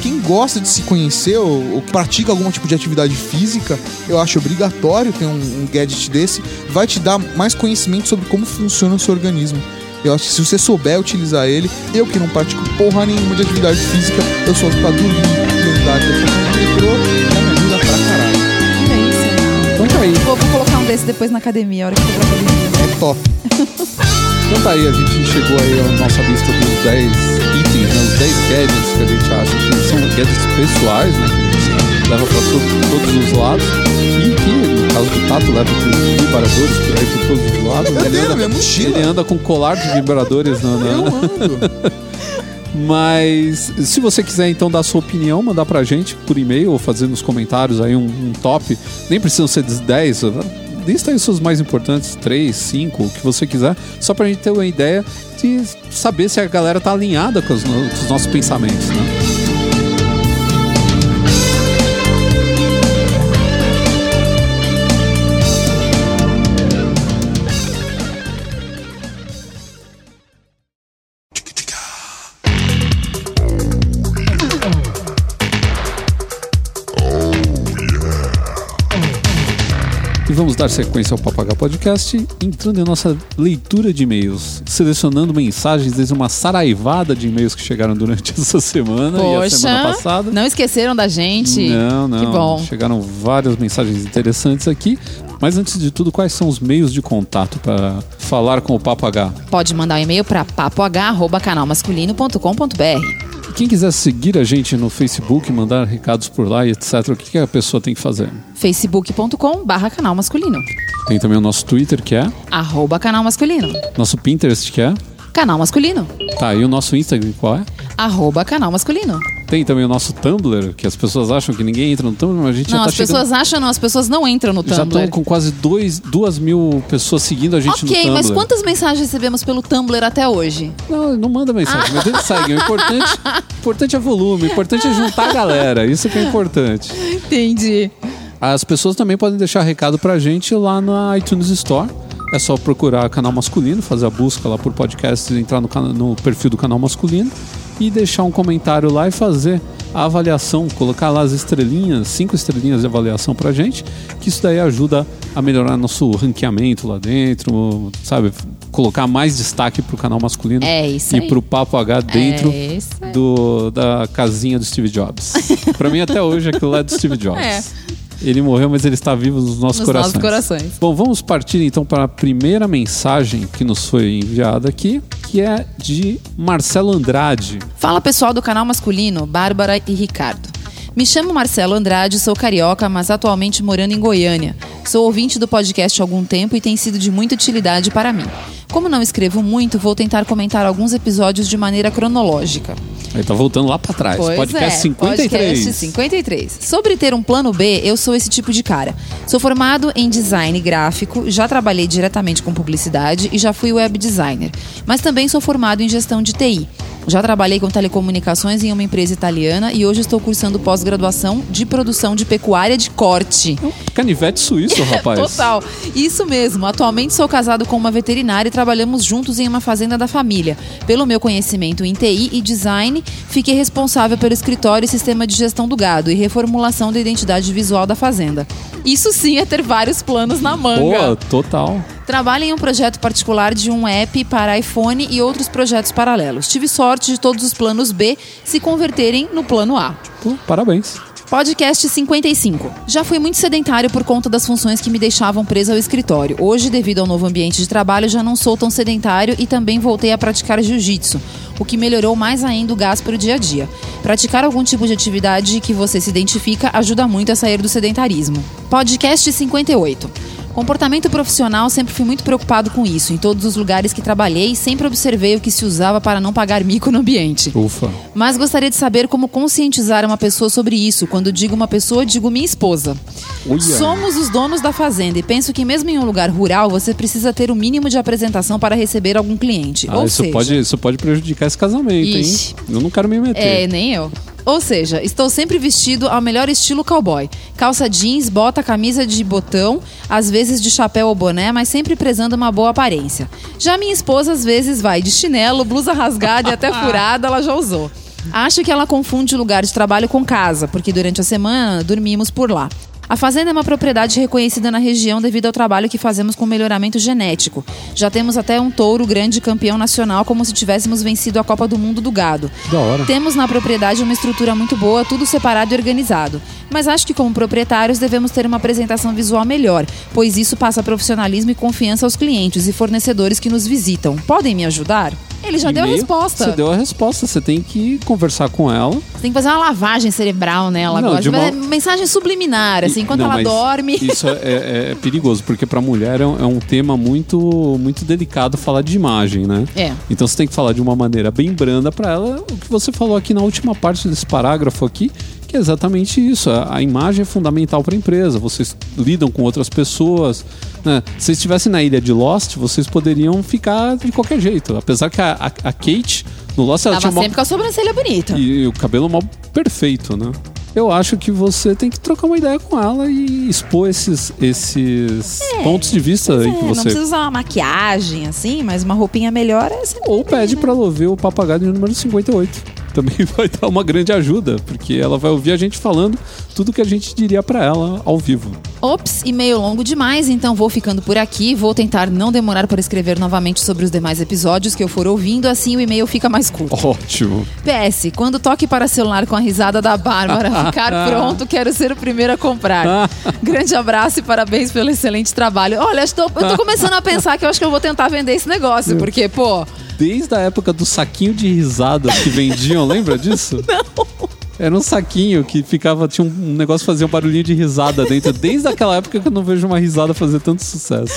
quem gosta de se conhecer ou, ou pratica algum tipo de atividade física, eu acho obrigatório ter um, um gadget desse. Vai te dar mais conhecimento sobre como funciona o seu organismo. Eu acho que se você souber utilizar ele, eu que não pratico porra nenhuma de atividade física, eu só pra dormir andar. Eu metrô já me ajuda pra caralho. É isso. Então tá aí. Vou, vou colocar um desse depois na academia, a hora que for pra academia. É top. Então tá aí, a gente chegou aí à nossa lista dos 10 itens, né? Os 10 gadgets que a gente acha que são gadgets pessoais, né? Que leva pra to- todos os lados. E que, no caso do Tato, leva pros vibradores por aí por todos os lados. Eu Ele tenho anda, minha mochila. ele anda com colar de vibradores na, na- Eu [LAUGHS] ando. Mas se você quiser então dar sua opinião, mandar pra gente por e-mail ou fazer nos comentários aí um, um top. Nem precisam ser de 10. Lista aí os seus mais importantes, 3, 5, o que você quiser, só pra gente ter uma ideia de saber se a galera tá alinhada com os, no- com os nossos pensamentos, né? Vamos dar sequência ao Papagaio Podcast, entrando em nossa leitura de e-mails, selecionando mensagens desde uma saraivada de e-mails que chegaram durante [LAUGHS] essa semana e a semana passada. não esqueceram da gente? Não, não. Que bom. Chegaram várias mensagens interessantes aqui. Mas antes de tudo, quais são os meios de contato para falar com o Papo H? Pode mandar um e-mail para papoh@canalmasculino.com.br. Quem quiser seguir a gente no Facebook, mandar recados por lá e etc., o que que a pessoa tem que fazer? facebook.com/barra canal masculino. Tem também o nosso Twitter, que é, Arroba canal masculino. nosso Pinterest, que é, Canal masculino. tá, e o nosso Instagram, qual é? Arroba canal masculino. Tem também o nosso Tumblr, que as pessoas acham que ninguém entra no Tumblr, mas a gente Não, já tá as pessoas acham, não, as pessoas não entram no chegando... Já Tumblr. estão com quase dois, duas mil pessoas seguindo a gente no Ok, Tumblr. mas quantas mensagens recebemos pelo Tumblr até hoje? Não, não manda mensagem, mas eles seguem. O importante, importante é volume, o importante é juntar a galera. Isso que é importante. Entendi. As pessoas também podem deixar recado pra gente lá na iTunes Store. É só procurar canal masculino, fazer a busca lá por podcast, entrar no, no perfil do canal masculino e deixar um comentário lá e fazer a avaliação, colocar lá as estrelinhas, cinco estrelinhas de avaliação pra gente, que isso daí ajuda a melhorar nosso ranqueamento lá dentro, sabe? Colocar mais destaque pro canal masculino É isso e aí. pro Papo H dentro É do, da casinha do Steve Jobs. pra mim, até hoje, aquilo lá é do Steve [LAUGHS] Jobs. É. Ele morreu, mas ele está vivo nos nossos Nos corações. nossos corações. Bom, vamos partir então para a primeira mensagem que nos foi enviada aqui, que é de Marcelo Andrade. Fala pessoal do canal masculino, Bárbara e Ricardo. Me chamo Marcelo Andrade, sou carioca, mas atualmente morando em Goiânia. Sou ouvinte do podcast há algum tempo e tem sido de muita utilidade para mim. Como não escrevo muito, vou tentar comentar alguns episódios de maneira cronológica. Ele tá voltando lá para trás. Pois podcast é, 53. Podcast 53. Sobre ter um plano B, eu sou esse tipo de cara. Sou formado em design gráfico, já trabalhei diretamente com publicidade e já fui web designer. Mas também sou formado em gestão de TI. Já trabalhei com telecomunicações em uma empresa italiana e hoje estou cursando pós-graduação de produção de pecuária de corte. Canivete suíço, [LAUGHS] rapaz. Total. Isso mesmo. Atualmente sou casado com uma veterinária e trabalhamos juntos em uma fazenda da família. Pelo meu conhecimento em TI e design, fiquei responsável pelo escritório e sistema de gestão do gado e reformulação da identidade visual da fazenda. Isso sim é ter vários planos na manga. Boa, total. Trabalho em um projeto particular de um app para iPhone e outros projetos paralelos. Tive sorte de todos os planos B se converterem no plano A. Pô, parabéns. Podcast 55. Já fui muito sedentário por conta das funções que me deixavam preso ao escritório. Hoje, devido ao novo ambiente de trabalho, já não sou tão sedentário e também voltei a praticar jiu-jitsu, o que melhorou mais ainda o gás para o dia a dia. Praticar algum tipo de atividade que você se identifica ajuda muito a sair do sedentarismo. Podcast 58. Comportamento profissional, sempre fui muito preocupado com isso. Em todos os lugares que trabalhei, sempre observei o que se usava para não pagar mico no ambiente. Ufa. Mas gostaria de saber como conscientizar uma pessoa sobre isso. Quando digo uma pessoa, digo minha esposa. Olha. Somos os donos da fazenda e penso que mesmo em um lugar rural, você precisa ter o mínimo de apresentação para receber algum cliente. Ah, Ou isso, seja, pode, isso pode prejudicar esse casamento, Ixi. hein? Eu não quero me meter. É, nem eu. Ou seja, estou sempre vestido ao melhor estilo cowboy. Calça jeans, bota, camisa de botão, às vezes de chapéu ou boné, mas sempre prezando uma boa aparência. Já minha esposa às vezes vai de chinelo, blusa rasgada e até [LAUGHS] furada, ela já usou. Acho que ela confunde lugar de trabalho com casa, porque durante a semana dormimos por lá. A fazenda é uma propriedade reconhecida na região devido ao trabalho que fazemos com melhoramento genético. Já temos até um touro grande campeão nacional, como se tivéssemos vencido a Copa do Mundo do Gado. Da hora. Temos na propriedade uma estrutura muito boa, tudo separado e organizado. Mas acho que, como proprietários, devemos ter uma apresentação visual melhor, pois isso passa profissionalismo e confiança aos clientes e fornecedores que nos visitam. Podem me ajudar? Ele já deu a resposta. Você deu a resposta. Você tem que conversar com ela. Tem que fazer uma lavagem cerebral nela Não, agora. uma- Mensagem subliminar, assim, enquanto Não, ela dorme. [LAUGHS] Isso é, é- é perigoso, porque pra mulher é um, é um tema muito, muito delicado falar de imagem, né? É. Então você tem que falar de uma maneira bem branda pra ela, o que você falou aqui na última parte desse parágrafo aqui, é exatamente isso. A, a imagem é fundamental para a empresa. Vocês lidam com outras pessoas. Né? Se estivessem na ilha de Lost, vocês poderiam ficar de qualquer jeito. Apesar que a, a- a Kate, no Lost, ela Tava tinha uma, sempre com a sobrancelha bonita. e o cabelo mal perfeito, né? Eu acho que você tem que trocar uma ideia com ela e expor esses, esses pontos de vista aí É, que não você. precisa usar uma maquiagem assim, mas uma roupinha melhor é Ou pede né? pra ela ouvir o papagaio número 58. Também [LAUGHS] vai dar uma grande ajuda, porque ela vai ouvir a gente falando tudo que a gente diria pra ela ao vivo. Ops, e-mail longo demais, então vou ficando por aqui. Vou tentar não demorar para escrever novamente sobre os demais episódios que eu for ouvindo, assim o e-mail fica mais curto. Ótimo. PS, quando toque para celular com a risada da Bárbara [LAUGHS] ficar pronto, quero ser o primeiro a comprar. [LAUGHS] Grande abraço e parabéns pelo excelente trabalho. Olha, estou, eu tô começando a pensar que eu acho que eu vou tentar vender esse negócio, porque, pô, Desde a época do saquinho de risadas que vendiam, [LAUGHS] lembra disso? Não. Era um saquinho que ficava, tinha um negócio que fazia um barulhinho de risada dentro. Desde aquela época que eu não vejo uma risada fazer tanto sucesso.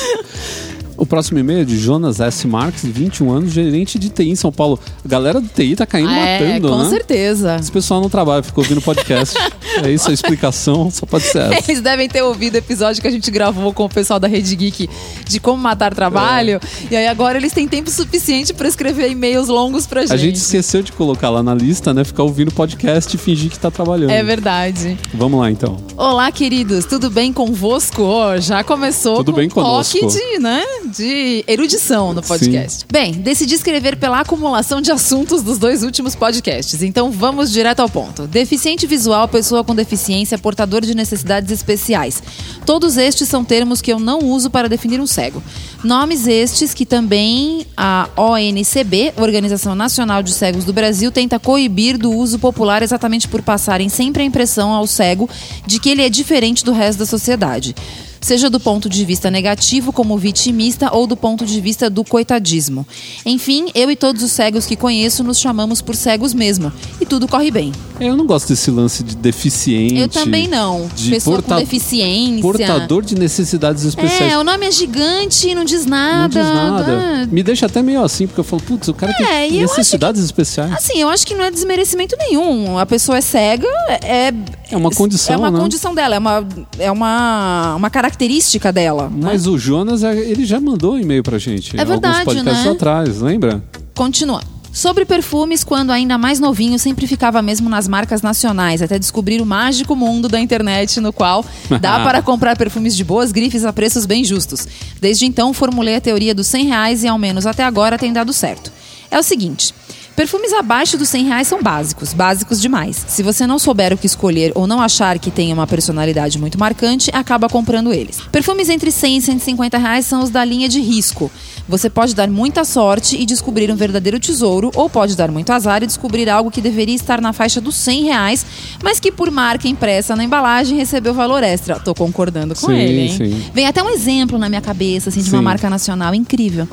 O próximo e-mail é de Jonas S. Marques, 21 anos, gerente de TI em São Paulo. A galera do TI tá caindo é, matando, com né? certeza. Esse pessoal não trabalha, ficou ouvindo podcast. [LAUGHS] é isso a explicação, só pode ser essa. Eles devem ter ouvido o episódio que a gente gravou com o pessoal da Rede Geek de como matar trabalho. É. E aí agora eles têm tempo suficiente para escrever e-mails longos pra gente. A gente esqueceu de colocar lá na lista, né? Ficar ouvindo podcast e fingir que tá trabalhando. É verdade. Vamos lá, então. Olá, queridos, tudo bem convosco? Ó, já começou Tudo com bem um toque conosco. de, né, de erudição no podcast. Bem, decidi escrever pela acumulação de assuntos dos dois últimos podcasts, então vamos direto ao ponto. Deficiente visual, pessoa com deficiência, portador de necessidades especiais. Todos estes são termos que eu não uso para definir um cego. Nomes estes que também a ONCB, Organização Nacional de Cegos do Brasil, tenta coibir do uso popular exatamente por passarem sempre a impressão ao cego de que ele é diferente do resto da sociedade. Seja do ponto de vista negativo, como vitimista, ou do ponto de vista do coitadismo. Enfim, eu e todos os cegos que conheço nos chamamos por cegos mesmo. E tudo corre bem. Eu não gosto desse lance de deficiente. Eu também não. de Pessoa porta- com deficiência. Portador de necessidades especiais. É, o nome é gigante, não diz Não nada. diz nada. Ah, Me deixa até meio assim, porque eu falo, putz, o cara É, tem necessidades especiais. Assim, eu acho que não é desmerecimento nenhum. A pessoa é cega, é. É uma condição, É uma né? condição dela, é uma, é uma, uma característica dela. né? Mas o Jonas, é, ele já mandou um e-mail pra gente. É verdade, Alguns podcasts né? atrás, lembra? Continua. Sobre perfumes, quando ainda mais novinho, sempre ficava mesmo nas marcas nacionais, até descobrir o mágico mundo da internet, no qual dá [LAUGHS] para comprar perfumes de boas grifes a preços bem justos. Desde então, formulei a teoria dos 100 reais e, ao menos até agora, tem dado certo. É o seguinte. Perfumes abaixo dos 100 reais são básicos, básicos demais. Se você não souber o que escolher ou não achar que tem uma personalidade muito marcante, acaba comprando eles. Perfumes entre 100 e 150 reais são os da linha de risco. Você pode dar muita sorte e descobrir um verdadeiro tesouro, ou pode dar muito azar e descobrir algo que deveria estar na faixa dos 100 reais, mas que por marca impressa na embalagem recebeu valor extra. Tô concordando com Sim, ele, hein? sim. Vem até um exemplo na minha cabeça, assim, de uma Sim. marca nacional incrível.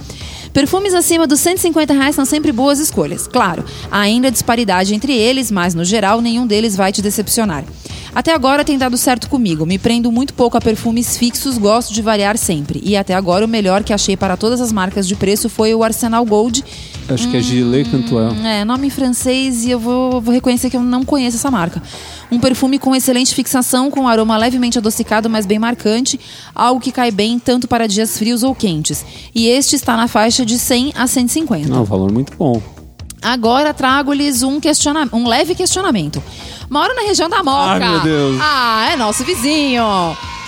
Perfumes acima dos 150 reais são sempre boas escolhas. Claro, há ainda disparidade entre eles, mas no geral nenhum deles vai te decepcionar. Até agora tem dado certo comigo. Me prendo muito pouco a perfumes fixos, gosto de variar sempre. E até agora o melhor que achei para todas as marcas de preço foi o Arsenal Gold. Acho que é Gillet Cantuel. É, nome em francês e eu vou, vou reconhecer que eu não conheço essa marca. Um perfume com excelente fixação, com aroma levemente adocicado, mas bem marcante, algo que cai bem tanto para dias frios ou quentes. E este está na faixa de 100 a 150. Não, valor muito bom. Agora trago-lhes um, questiona um leve questionamento. Moro na região da Moca. Ai, meu Deus. Ah, é nosso vizinho.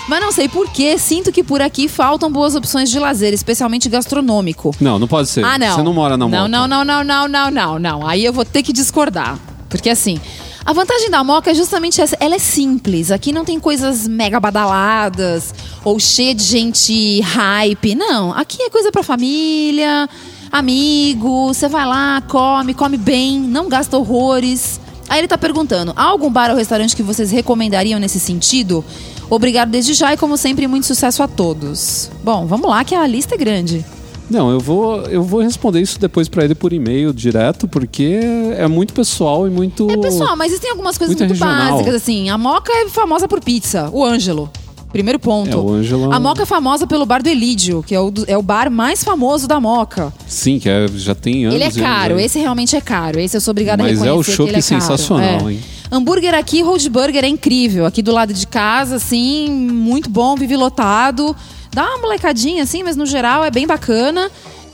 Mas não sei por que sinto que por aqui faltam boas opções de lazer, especialmente gastronômico. Não, não pode ser. Ah, não. Você não mora na não, Moca. Não, não, não, não, não, não, não. Aí eu vou ter que discordar. Porque assim, a vantagem da Moca é justamente essa. Ela é simples. Aqui não tem coisas mega badaladas ou cheia de gente hype. Não. Aqui é coisa pra família, amigo. Você vai lá, come, come bem, não gasta horrores. Aí ele tá perguntando: há algum bar ou restaurante que vocês recomendariam nesse sentido? Obrigado desde já e, como sempre, muito sucesso a todos. Bom, vamos lá que a lista é grande. Não, eu vou, eu vou responder isso depois pra ele por e-mail direto, porque é muito pessoal e muito. É, pessoal, mas existem algumas coisas Muito muito, básicas, assim. A Moca é famosa por pizza. O Ângelo. Primeiro ponto. É, o Ângelo- A Moca é famosa pelo bar do Elídio, que é o, é o bar mais famoso da Moca. Sim, que é- já tem anos. Ele é anos caro, aí. esse realmente é caro. Esse eu sou obrigada Mas a é o reconhecer que chopp é sensacional, É. hein? Hambúrguer aqui, Road Burger é incrível. Aqui do lado de casa, assim, muito bom, vive lotado. Dá uma molecadinha, assim, mas no geral é bem bacana.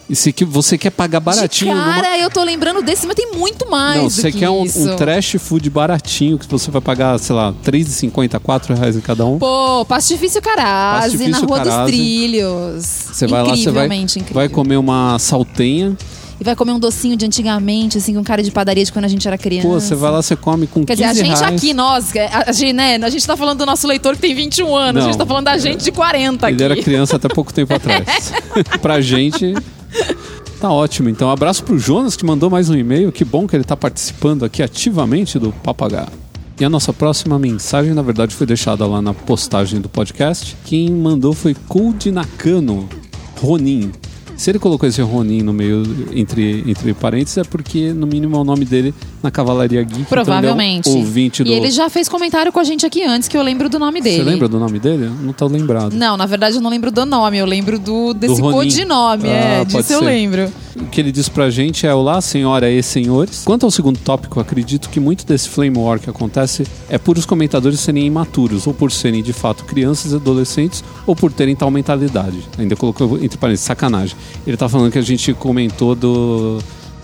E se que você quer pagar baratinho. de numa- cara, eu tô lembrando desse, mas tem muito mais Não, você que quer um, um trash food baratinho, que você vai pagar, sei lá, R$3,50, R$ reais em cada um. Pô, Pastifício Carazzi, na Rua dos Carazzi. Trilhos. Você vai lá, você vai, incrível. vai comer uma saltenha. E vai comer um docinho de antigamente, assim, com cara de padaria de quando a gente era criança. Pô, você vai lá, você come com Quer 15 dizer, a gente reais. aqui, nós, a, a gente, né, a gente tá falando do nosso leitor que tem 21 anos, a Não. gente tá falando da gente de 40 aqui. Ele era criança até pouco tempo [LAUGHS] atrás. pra gente, [LAUGHS] tá ótimo. Então, abraço pro Jonas, que mandou mais um e-mail. Que bom que ele tá participando aqui ativamente do Papagaio. E a nossa próxima mensagem, na verdade, foi deixada lá na postagem do podcast. Quem mandou foi Cold Nakano Ronin. Se ele colocou esse Ronin no meio, entre, entre parênteses, é porque, no mínimo, é o nome dele na Cavalaria Geek. Provavelmente. Então ele é do... E ele já fez comentário com a gente aqui antes, que eu lembro do nome dele. Você lembra do nome dele? Não tô lembrado. Não, na verdade eu não lembro do nome, eu lembro do desse Ronin. codinome, Ah, é, disso eu ser. lembro. O que ele diz pra gente é: Olá, senhora e senhores. Quanto ao segundo tópico, acredito que muito desse flame war que acontece é por os comentadores serem imaturos, ou por serem de fato crianças e adolescentes, ou por terem tal mentalidade. Ainda colocou entre parênteses, sacanagem. Ele tá falando que a gente comentou do.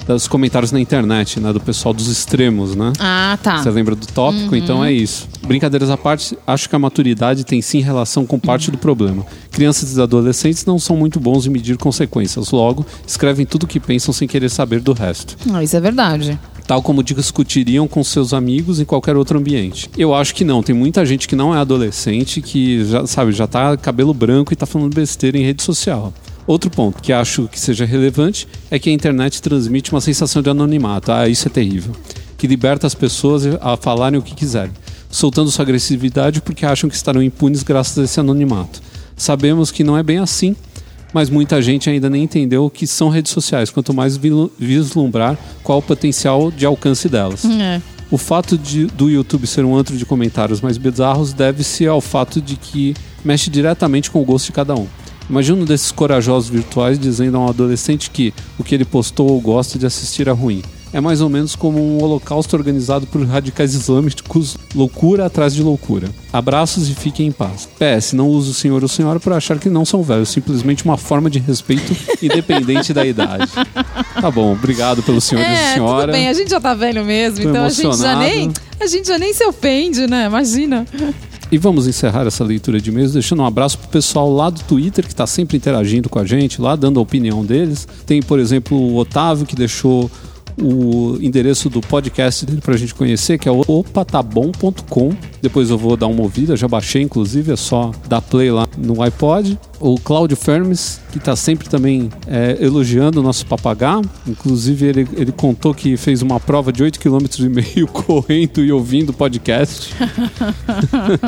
Dos comentários na internet, né? Do pessoal dos extremos, né? Ah, tá. Você lembra do tópico? Então é isso. Brincadeiras à parte, acho que a maturidade tem sim relação com parte do problema. Crianças e adolescentes não são muito bons em medir consequências, logo, escrevem tudo o que pensam sem querer saber do resto. Não, isso é verdade. Tal como discutiriam com seus amigos em qualquer outro ambiente. Eu acho que não, tem muita gente que não é adolescente que já, sabe, já tá cabelo branco e tá falando besteira em rede social. Outro ponto que acho que seja relevante é que a internet transmite uma sensação de anonimato. Ah, isso é terrível. Que liberta as pessoas a falarem o que quiserem, soltando sua agressividade porque acham que estarão impunes graças a esse anonimato. Sabemos que não é bem assim, mas muita gente ainda nem entendeu o que são redes sociais, quanto mais vislumbrar qual o potencial de alcance delas. É. O fato de, do YouTube ser um antro de comentários mais bizarros deve-se ao fato de que mexe diretamente com o gosto de cada um. Imagina um desses corajosos virtuais dizendo a um adolescente que o que ele postou ou gosta de assistir é ruim. É mais ou menos como um holocausto organizado por radicais islâmicos, loucura atrás de loucura. Abraços e fiquem em paz. PS, não uso o senhor ou senhora por achar que não são velhos, simplesmente uma forma de respeito [LAUGHS] independente da idade. Tá bom, obrigado pelo senhor e É, senhora. tudo bem, a gente já tá velho mesmo, Tô então a gente já emocionado. nem. A gente já nem se ofende, né? Imagina. E vamos encerrar essa leitura de e-mails deixando um abraço pro pessoal lá do Twitter que está sempre interagindo com a gente, lá dando a opinião deles. Tem, por exemplo, o Otávio que deixou o endereço do podcast dele pra gente conhecer, que é o opatabom.com. Depois eu vou dar uma ouvida, já baixei inclusive, é só dar play lá no iPod. O Cláudio Fermes, que tá sempre também é, elogiando o nosso papagá. Inclusive, ele, ele contou que fez uma prova de 8 km e meio [LAUGHS] correndo e ouvindo o podcast.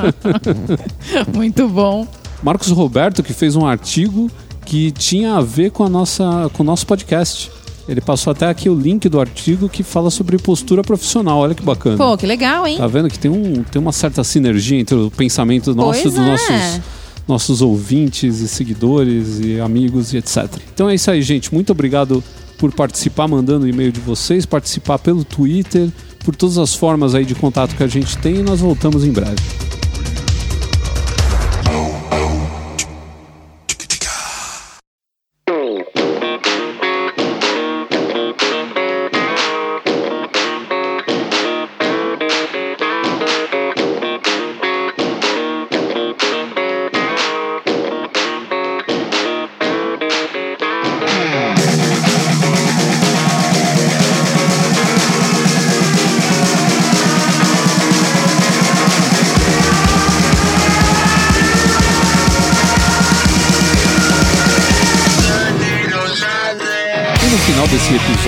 [LAUGHS] Muito bom. Marcos Roberto, que fez um artigo que tinha a ver com, a nossa, com o nosso podcast. Ele passou até aqui o link do artigo que fala sobre postura profissional. Olha que bacana. Pô, que legal, hein? Tá vendo que tem, um, tem uma certa sinergia entre o pensamento nosso e dos é. nossos, nossos ouvintes e seguidores e amigos e etc. Então é isso aí, gente. Muito obrigado por participar, mandando o e-mail de vocês, participar pelo Twitter, por todas as formas aí de contato que a gente tem e nós voltamos em breve.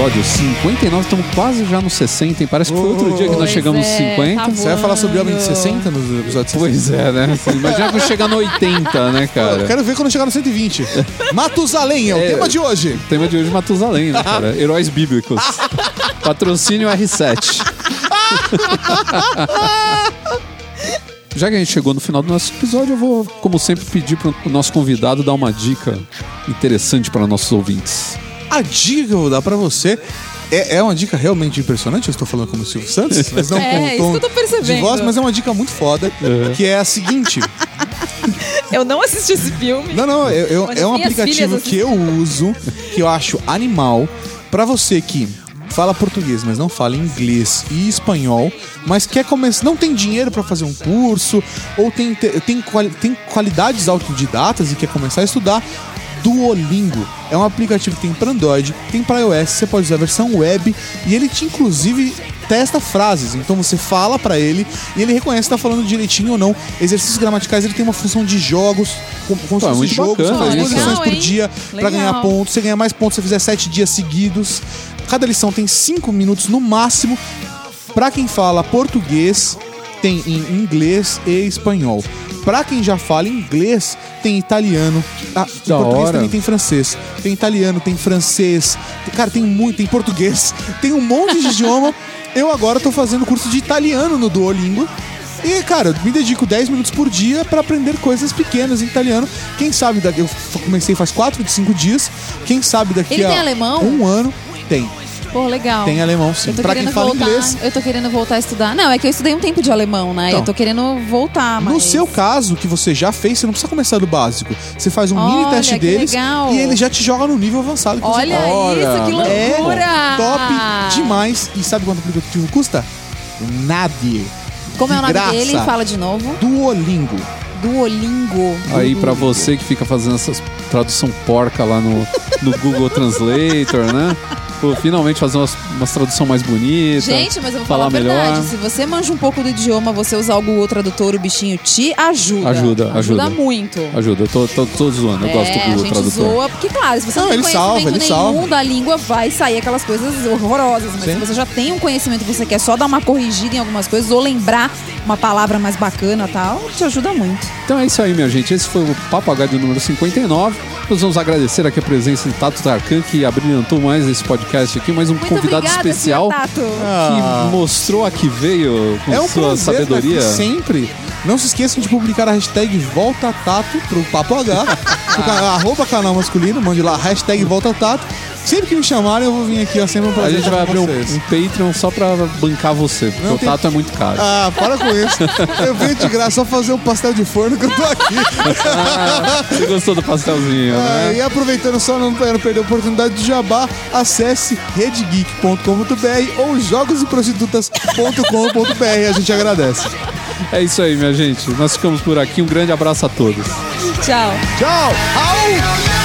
Episódio 59, estamos quase já no 60, hein? Parece que foi outro dia que nós Pois chegamos nos é, 50. tá Você vai falar sobre Homem de 60 nos episódios 60? Pois é, né? Imagina quando chegar no 80, né, Eu cara? quero ver quando chegar no 120. Matusalém é o É. tema de hoje. O tema de hoje é Matusalém, né, cara? [LAUGHS] Heróis bíblicos. Patrocínio R7. [LAUGHS] Já que a gente chegou no final do nosso episódio, eu vou, como sempre, pedir para o nosso convidado dar uma dica interessante para nossos ouvintes. A dica que eu vou dar pra você é, é uma dica realmente impressionante. Eu estou falando como o Silvio Santos, [LAUGHS] mas não É, com o isso tom que eu tô percebendo. de voz, mas é uma dica muito foda, que é a seguinte. [LAUGHS] Eu não assisti esse filme. Não, não, eu, eu- é um aplicativo que eu uso, que eu acho animal, pra você que fala português, mas não fala inglês e espanhol, mas quer começar, não tem dinheiro pra fazer um curso, ou tem, te- tem, quali- tem qualidades autodidatas e quer começar a estudar. Duolingo é um aplicativo que tem para Android, tem para iOS, você pode usar a versão web e ele te inclusive testa frases. Então você fala pra ele e ele reconhece se tá falando direitinho ou não. Exercícios gramaticais, ele tem uma função de jogos, Pô, é fosse muito jogos, bacana faz isso. posições por dia pra Legal. ganhar pontos. Você ganha mais pontos se você fizer sete dias seguidos. Cada lição tem cinco minutos no máximo. Pra quem fala português, tem em inglês e espanhol. Pra quem já fala inglês, tem italiano. Ah, em Da português hora. também tem francês. Tem italiano, tem francês. Tem- cara, tem muito, tem português. Tem um monte de idioma. [LAUGHS] Eu agora tô fazendo curso de italiano no Duolingo. E, cara, me dedico 10 minutos por dia pra aprender coisas pequenas em italiano. Quem sabe daqui. Eu comecei faz 4 de 5 dias. Quem sabe daqui Ele a tem alemão? um ano. Tem. Pô, legal. Tem alemão, sim. Pra quem fala voltar. inglês. Eu tô querendo voltar a estudar. Não, é que eu estudei um tempo de alemão, né? Então. eu tô querendo voltar, mas. No seu caso, que você já fez, você não precisa começar do básico. Você faz um mini Olha, teste que deles legal. e ele já te joga no nível avançado que Olha você Ora, isso, que É loucura! top demais. E sabe quanto o aplicativo custa? Nada. Como é o De nome graça. dele? Fala de novo. Duolingo. Duolingo. Aí pra você que fica fazendo essas tradução porca lá no, no Google Translator, né? Pô, finalmente fazer umas, umas tradução mais bonita. Gente, mas eu vou falar falar, a verdade. melhor. Se você manja um pouco do idioma, você usar o Google Tradutor, o bichinho te ajuda. Ajuda, ajuda. muito. Ajuda, eu tô, tô, tô zoando, eu gosto do É, a gente Tradutor. zoa, porque claro, se você não, Não, tem ele salva, conhecimento ele nenhum salva. da língua, vai sair aquelas coisas horrorosas. Mas Sim. se você já tem um conhecimento, você quer só dar uma corrigida em algumas coisas ou lembrar uma palavra mais bacana e tal, te ajuda muito. Então é isso aí, minha gente. Esse foi o Papo H de número 59. Nós vamos agradecer aqui a presença de Tato Tarkan, que abrilhantou mais esse podcast aqui, mais um Muito convidado obrigada, especial Tato. que mostrou a que veio com É um sua prazer sabedoria. sempre. Não se esqueçam de publicar a hashtag Volta Tato pro Papo H. arroba canal masculino, mande lá, hashtag Volta Tato. Sempre que me chamarem, eu vou vir aqui, ó, sempre um A prazer gente estar vai abrir um, um Patreon só pra bancar você, porque Não o tem- tato é muito caro. Ah, para com isso. Eu venho de graça só fazer um pastel de forno que eu tô aqui. Você gostou do pastelzinho, Ah, né? e aproveitando só não não perder a oportunidade de jabá, acesse redgeek.com.br ou jogosdeprostitutas.com.br. A gente agradece. É isso aí, minha gente. Nós ficamos por aqui. Um grande abraço a todos. Tchau. Tchau! Au!